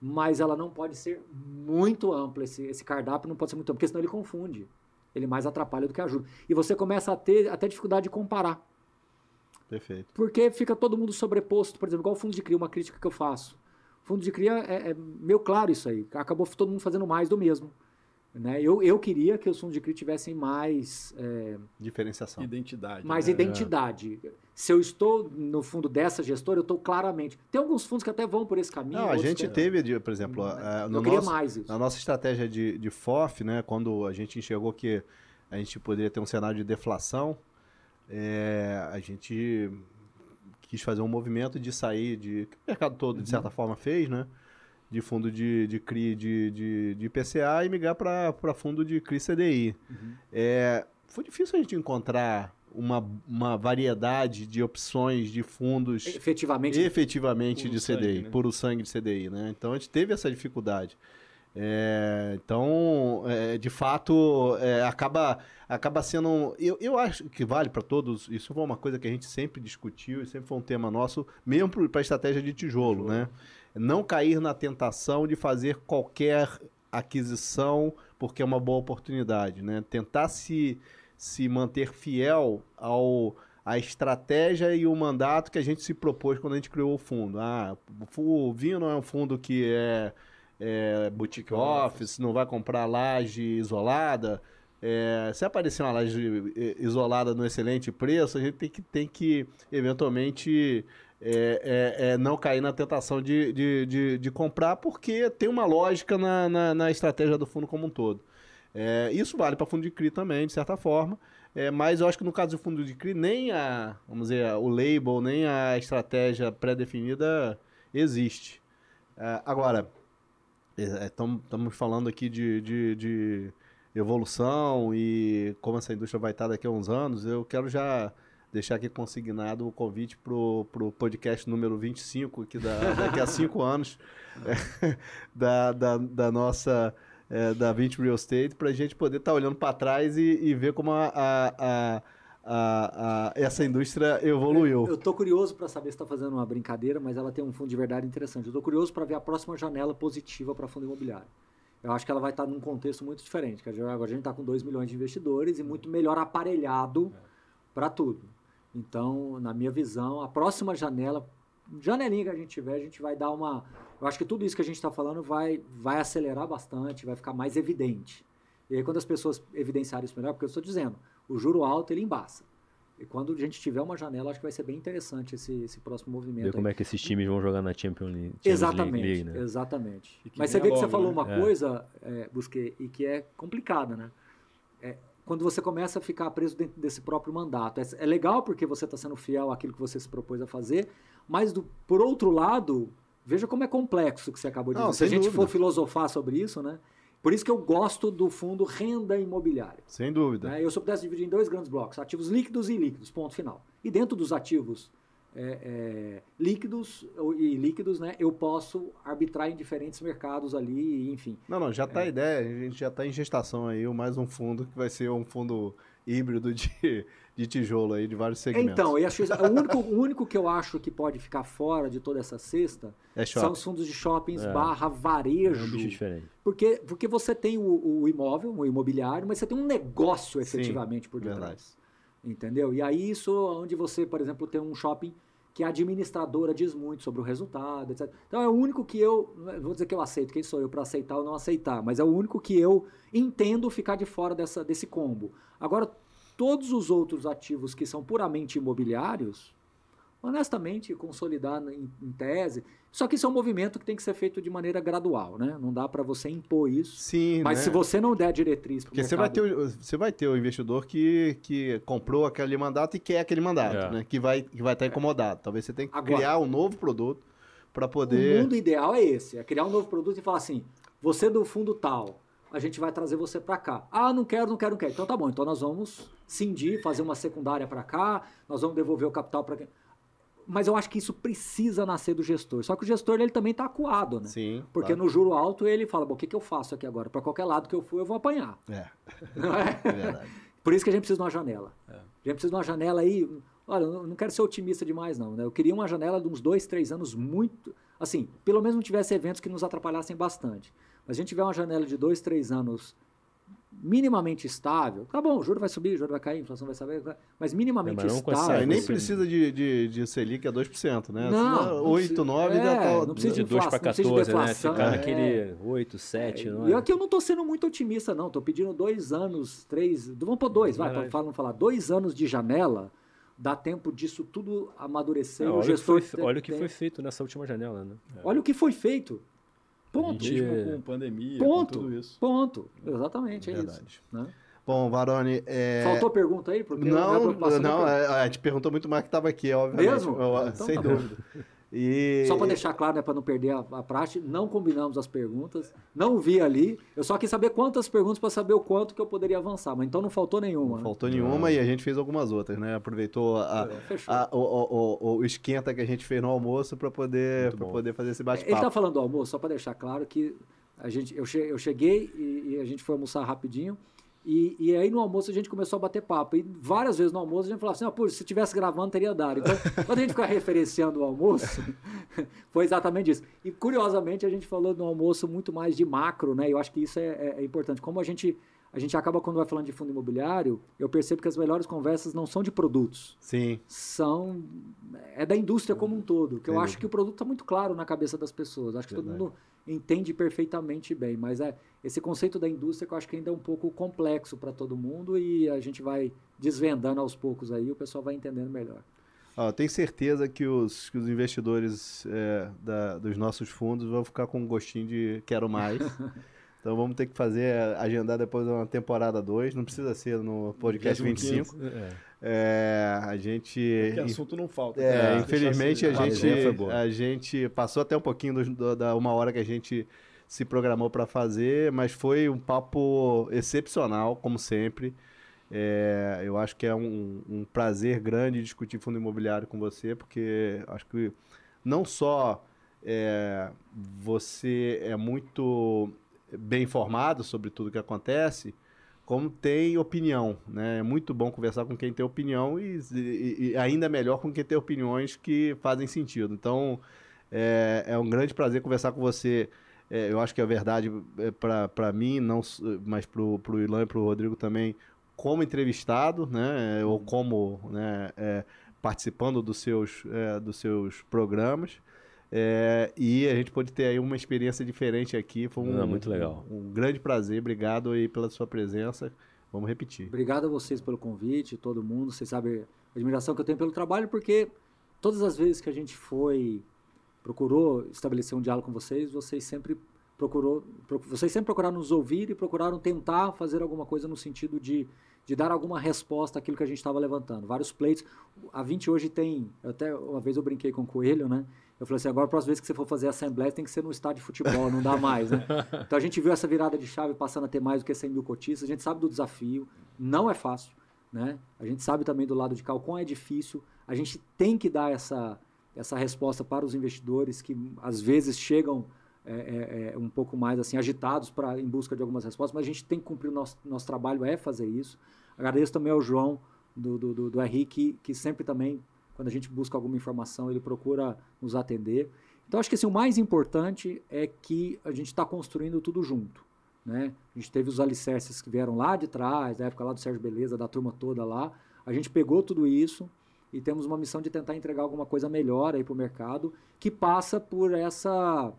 S2: mas ela não pode ser muito ampla. Esse, esse cardápio não pode ser muito amplo, porque senão ele confunde. Ele mais atrapalha do que ajuda. E você começa a ter até dificuldade de comparar.
S1: Perfeito.
S2: Porque fica todo mundo sobreposto. Por exemplo, igual o fundo de CRIA, uma crítica que eu faço. Fundo de cria é, é meio claro isso aí. Acabou todo mundo fazendo mais do mesmo. Né? Eu, eu queria que os fundos de CRI tivessem mais. É,
S1: Diferenciação.
S3: Identidade.
S2: Mais né? identidade. Se eu estou no fundo dessa gestora, eu estou claramente. Tem alguns fundos que até vão por esse caminho.
S1: Não, a gente que... teve, por exemplo,
S2: hum,
S1: é,
S2: no nosso, mais isso.
S1: na nossa estratégia de, de FOF, né, quando a gente enxergou que a gente poderia ter um cenário de deflação, é, a gente quis fazer um movimento de sair de. que o mercado todo, de uhum. certa forma, fez, né? De fundo de, de CRI de, de, de PCA e migrar para fundo de CRI CDI. Uhum. É, foi difícil a gente encontrar uma, uma variedade de opções de fundos
S2: efetivamente,
S1: efetivamente de CDI, sangue, né? puro sangue de CDI. Né? Então a gente teve essa dificuldade. É, então, é, de fato, é, acaba, acaba sendo. Eu, eu acho que vale para todos. Isso foi uma coisa que a gente sempre discutiu e sempre foi um tema nosso, mesmo para a estratégia de tijolo, né? Não cair na tentação de fazer qualquer aquisição porque é uma boa oportunidade, né? Tentar se, se manter fiel ao a estratégia e o mandato que a gente se propôs quando a gente criou o fundo. Ah, o vinho não é um fundo que é é, boutique office, não vai comprar laje isolada. É, se aparecer uma laje é, isolada no excelente preço, a gente tem que, tem que eventualmente é, é, é, não cair na tentação de, de, de, de, comprar, porque tem uma lógica na, na, na estratégia do fundo como um todo. É, isso vale para fundo de CRI também, de certa forma. mas eu acho que no caso do fundo de CRI, nem a, vamos dizer, o label, nem a estratégia pré-definida existe. agora, Estamos é, falando aqui de, de, de, evolução e como essa indústria vai estar daqui a uns anos. Eu quero já deixar aqui consignado o convite para o podcast número 25, aqui da, (laughs) daqui a cinco anos, (laughs) é, da, da, da, nossa. É, da 20 Real Estate, para a gente poder estar tá olhando para trás e, e, ver como a, a, a a, a, essa indústria evoluiu.
S2: Eu estou curioso para saber se está fazendo uma brincadeira, mas ela tem um fundo de verdade interessante. Eu estou curioso para ver a próxima janela positiva para fundo imobiliário. Eu acho que ela vai estar tá num contexto muito diferente. Que agora a gente está com 2 milhões de investidores e muito melhor aparelhado para tudo. Então, na minha visão, a próxima janela, janelinha que a gente tiver, a gente vai dar uma. Eu acho que tudo isso que a gente está falando vai, vai acelerar bastante, vai ficar mais evidente. E aí, quando as pessoas evidenciarem isso melhor, porque eu estou dizendo, o juro alto ele embaça. E quando a gente tiver uma janela, acho que vai ser bem interessante esse, esse próximo movimento.
S4: Ver como é que esses times vão jogar na Champions League. Champions
S2: exatamente,
S4: League, né?
S2: exatamente. Mas você vê que você falou né? uma
S4: é.
S2: coisa, é, Busquet, e que é complicada, né? É, quando você começa a ficar preso dentro desse próprio mandato. É, é legal porque você está sendo fiel àquilo que você se propôs a fazer, mas do, por outro lado, veja como é complexo o que você acabou de
S1: Não,
S2: dizer. Se a gente
S1: dúvida.
S2: for filosofar sobre isso, né? Por isso que eu gosto do fundo renda imobiliária.
S1: Sem dúvida.
S2: Né? Eu, eu pudesse dividir em dois grandes blocos, ativos líquidos e ilíquidos, ponto final. E dentro dos ativos é, é, líquidos e líquidos, né, eu posso arbitrar em diferentes mercados ali, enfim.
S1: Não, não, já está é. a ideia, a gente já está em gestação aí, mais um fundo que vai ser um fundo híbrido de, de tijolo aí, de vários segmentos.
S2: Então, eu acho, o, único, o único que eu acho que pode ficar fora de toda essa cesta
S1: é
S2: são os fundos de shoppings é. barra varejo. É
S4: um bicho diferente.
S2: Porque, porque você tem o, o, imóvel, o imobiliário, mas você tem um negócio efetivamente
S1: Sim,
S2: por detrás.
S1: Verdade.
S2: Entendeu? E aí isso, onde você, por exemplo, tem um shopping que a administradora diz muito sobre o resultado, etc. Então é o único que eu, vou dizer que eu aceito, quem sou eu para aceitar ou não aceitar, mas é o único que eu entendo ficar de fora dessa, desse combo. Agora, Todos os outros ativos que são puramente imobiliários, honestamente, consolidar em, em tese, Só que isso é um movimento que tem que ser feito de maneira gradual, né? Não dá para você impor isso.
S1: Sim,
S2: Mas
S1: né?
S2: se você não der a diretriz pro
S1: Porque você vai,
S2: mercado-
S1: ter, o- você vai ter o investidor que, que comprou aquele mandato e quer aquele mandato,
S4: É.
S1: né? Que vai que vai estar incomodado. Talvez você tenha que
S2: Agora-
S1: criar um novo produto para
S2: O
S1: poder...
S2: mundo ideal é esse, é criar um novo produto e falar assim, você do fundo tal, a gente vai trazer você para cá. Ah, não quero, não quero, não quero. Então tá bom, então nós vamos cindir, fazer uma secundária para cá, nós vamos devolver o capital para cá. Mas eu acho que isso precisa nascer do gestor. Só que o gestor ele também está acuado, né?
S1: Sim,
S2: Porque
S1: claro.
S2: no juro alto ele fala, bom, o que, que eu faço aqui agora? Para qualquer lado que eu for, eu vou apanhar.
S1: É,
S2: Não é? (laughs)
S1: é verdade.
S2: Por isso que a gente precisa de uma janela.
S3: É.
S2: A gente precisa de uma janela aí. Olha, eu não quero ser otimista demais, não. Né? Eu queria uma janela de uns dois, três anos muito. Assim, pelo menos não tivesse eventos que nos atrapalhassem bastante. Mas a gente tiver uma janela de dois, três anos minimamente estável, tá bom, o juro vai subir, o juro vai cair, a inflação vai saber, mas minimamente
S4: É, mas não
S2: estável.
S1: Aí nem
S4: você-
S1: precisa de, de, de Selic a 2%, né?
S2: Não,
S1: Senão,
S2: não
S1: 8,
S2: precisa-
S1: 9
S2: é,
S1: já tá...
S2: não precisa
S4: De
S2: de
S4: 2 para
S2: inflação, não precisa de
S4: 14, né?
S2: deflação,
S4: Ficar
S2: é.
S4: naquele 8, 7, não
S2: E
S4: é?
S2: aqui eu não estou sendo muito otimista, não. Estou pedindo dois anos, três. Vamos pôr dois, vai, para não falar. Dois anos de janela, dá tempo disso tudo amadurecer.
S4: É,
S2: o
S4: olha, o que
S2: gestor
S4: foi, olha o que
S2: tem-
S4: foi feito nessa última janela, né?
S2: Olha o que foi feito. Ponto.
S4: gente-
S3: Mesmo com pandemia,
S2: Ponto.
S3: com tudo isso.
S2: Ponto. Exatamente, é
S1: Verdade.
S2: isso. né?
S1: Bom, Varone... É...
S2: Faltou pergunta aí? Porque
S1: Não,
S2: preocupação
S1: não,
S2: é-
S1: é, a gente perguntou muito mais que estava aqui, obviamente.
S2: Mesmo?
S1: Eu-
S2: Então
S1: sem
S2: tá
S1: dúvida. E...
S2: Só para deixar claro, né, para não perder a, a praxe, não combinamos as perguntas, não vi ali. Eu só quis saber quantas perguntas para saber o quanto que eu poderia avançar, mas então não faltou nenhuma.
S1: Não
S2: né?
S1: faltou nenhuma e a gente fez algumas outras, né? Aproveitou a, a- o, o- o- o esquenta que a gente fez no almoço para poder, poder fazer esse
S2: Ele está
S1: bate-papo.
S2: falando do almoço, só para deixar claro que a gente, eu, che- eu cheguei e, e a gente foi almoçar rapidinho. E, e aí no almoço a gente começou a bater papo. E várias vezes no almoço a gente falava assim: ah, pô, se tivesse gravando teria dado. Então, (laughs) quando a gente fica referenciando o almoço, (laughs) foi exatamente isso. E curiosamente a gente falou no almoço muito mais de macro, né? E eu acho que isso é, é- é importante. Como a gente, a gente acaba, quando vai falando de fundo imobiliário, eu percebo que as melhores conversas não são de produtos
S1: Sim,
S2: são é da indústria como um todo. Que eu acho que o produto está muito claro na cabeça das pessoas. Acho que todo
S1: Verdade.
S2: mundo entende perfeitamente bem. Mas é esse conceito da indústria que eu acho que ainda é um pouco complexo para todo mundo e a gente vai desvendando aos poucos aí, o pessoal vai entendendo melhor.
S1: Eu tenho certeza que os, que os investidores é, da- dos nossos fundos vão ficar com um gostinho de quero mais. (laughs) Então vamos ter que fazer, agendar depois uma temporada 2. Não precisa ser no podcast
S3: 25.
S1: 25.
S4: É.
S1: É, a gente.
S3: Porque assunto não falta.
S1: É,
S3: Deixar
S1: infelizmente a
S3: esse-
S1: gente, a gente passou até um pouquinho do- do- da uma hora que a gente se programou para fazer, mas foi um papo excepcional, como sempre. É, eu acho que é um, um prazer grande discutir fundo imobiliário com você, porque acho que não só é, você é muito bem informado sobre tudo que acontece, como tem opinião, né? É muito bom conversar com quem tem opinião e, e- e ainda melhor com quem tem opiniões que fazem sentido. Então, é, é um grande prazer conversar com você. É, eu acho que é verdade para mim, não, mas para o Ilan e para o Rodrigo também, como entrevistado, né? Ou como né, é, participando dos seus, é, dos seus programas. É, e a gente pôde ter aí uma experiência diferente aqui. Foi um,
S4: Ah, muito legal.
S1: um grande prazer. Obrigado aí pela sua presença. Vamos repetir.
S2: Obrigado a vocês pelo convite, todo mundo. Vocês sabem a admiração que eu tenho pelo trabalho, porque todas as vezes que a gente foi, procurou estabelecer um diálogo com vocês, vocês sempre procurou, pro- vocês sempre procuraram nos ouvir e procuraram tentar fazer alguma coisa no sentido de, de dar alguma resposta àquilo que a gente estava levantando. Vários pleitos. A 20 hoje tem, até uma vez eu brinquei com o Coelho, né? Eu falei assim, agora a próxima vez que você for fazer assembleia tem que ser no estádio de futebol, não dá mais, né? (laughs) Então a gente viu essa virada de chave passando a ter mais do que 100 mil cotistas, a gente sabe do desafio, não é fácil, né? A gente sabe também do lado de cá o quão é difícil, a gente tem que dar essa, essa resposta para os investidores que às vezes chegam é, é, é, um pouco mais assim agitados para em busca de algumas respostas, mas a gente tem que cumprir o nosso, nosso trabalho, é fazer isso. Agradeço também ao João do, do, do, do RI, que, que sempre também, quando a gente busca alguma informação, ele procura nos atender. Então, acho que assim, o mais importante é que a gente está construindo tudo junto. Né? A gente teve os alicerces que vieram lá de trás, da época lá do Sérgio Beleza, da turma toda lá. A gente pegou tudo isso e temos uma missão de tentar entregar alguma coisa melhor aí para o mercado, que passa por essa,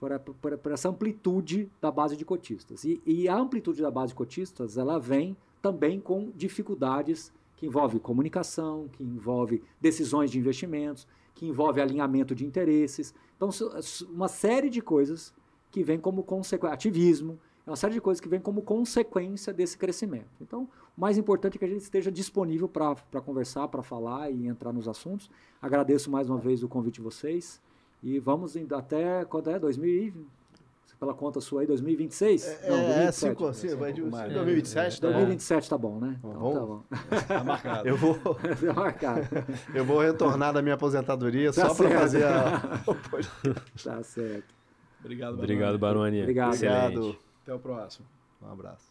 S2: por, por- por essa amplitude da base de cotistas. E, e a amplitude da base de cotistas, ela vem também com dificuldades que envolve comunicação, que envolve decisões de investimentos. que envolve alinhamento de interesses. Então, uma série de coisas que vem como consequência, ativismo, é uma série de coisas que vem como consequência desse crescimento. Então, o mais importante é que a gente esteja disponível para conversar, para falar e entrar nos assuntos. Agradeço mais uma vez o convite de vocês e vamos até quando é? 2000 pela conta sua aí, 2026?
S1: É, Não, 2027. É, cinco, vai de 2027, é, tá
S2: 2027 tá bom, né? Então, tá bom. (laughs)
S3: Tá marcado.
S1: Eu vou, (laughs)
S2: tá marcado.
S1: eu vou retornar da minha aposentadoria tá só para fazer a... (laughs)
S2: tá certo.
S3: Obrigado,
S4: Baroni. Obrigado, Baroni.
S2: Obrigado.
S1: Obrigado.
S3: Até o próximo.
S1: Um abraço.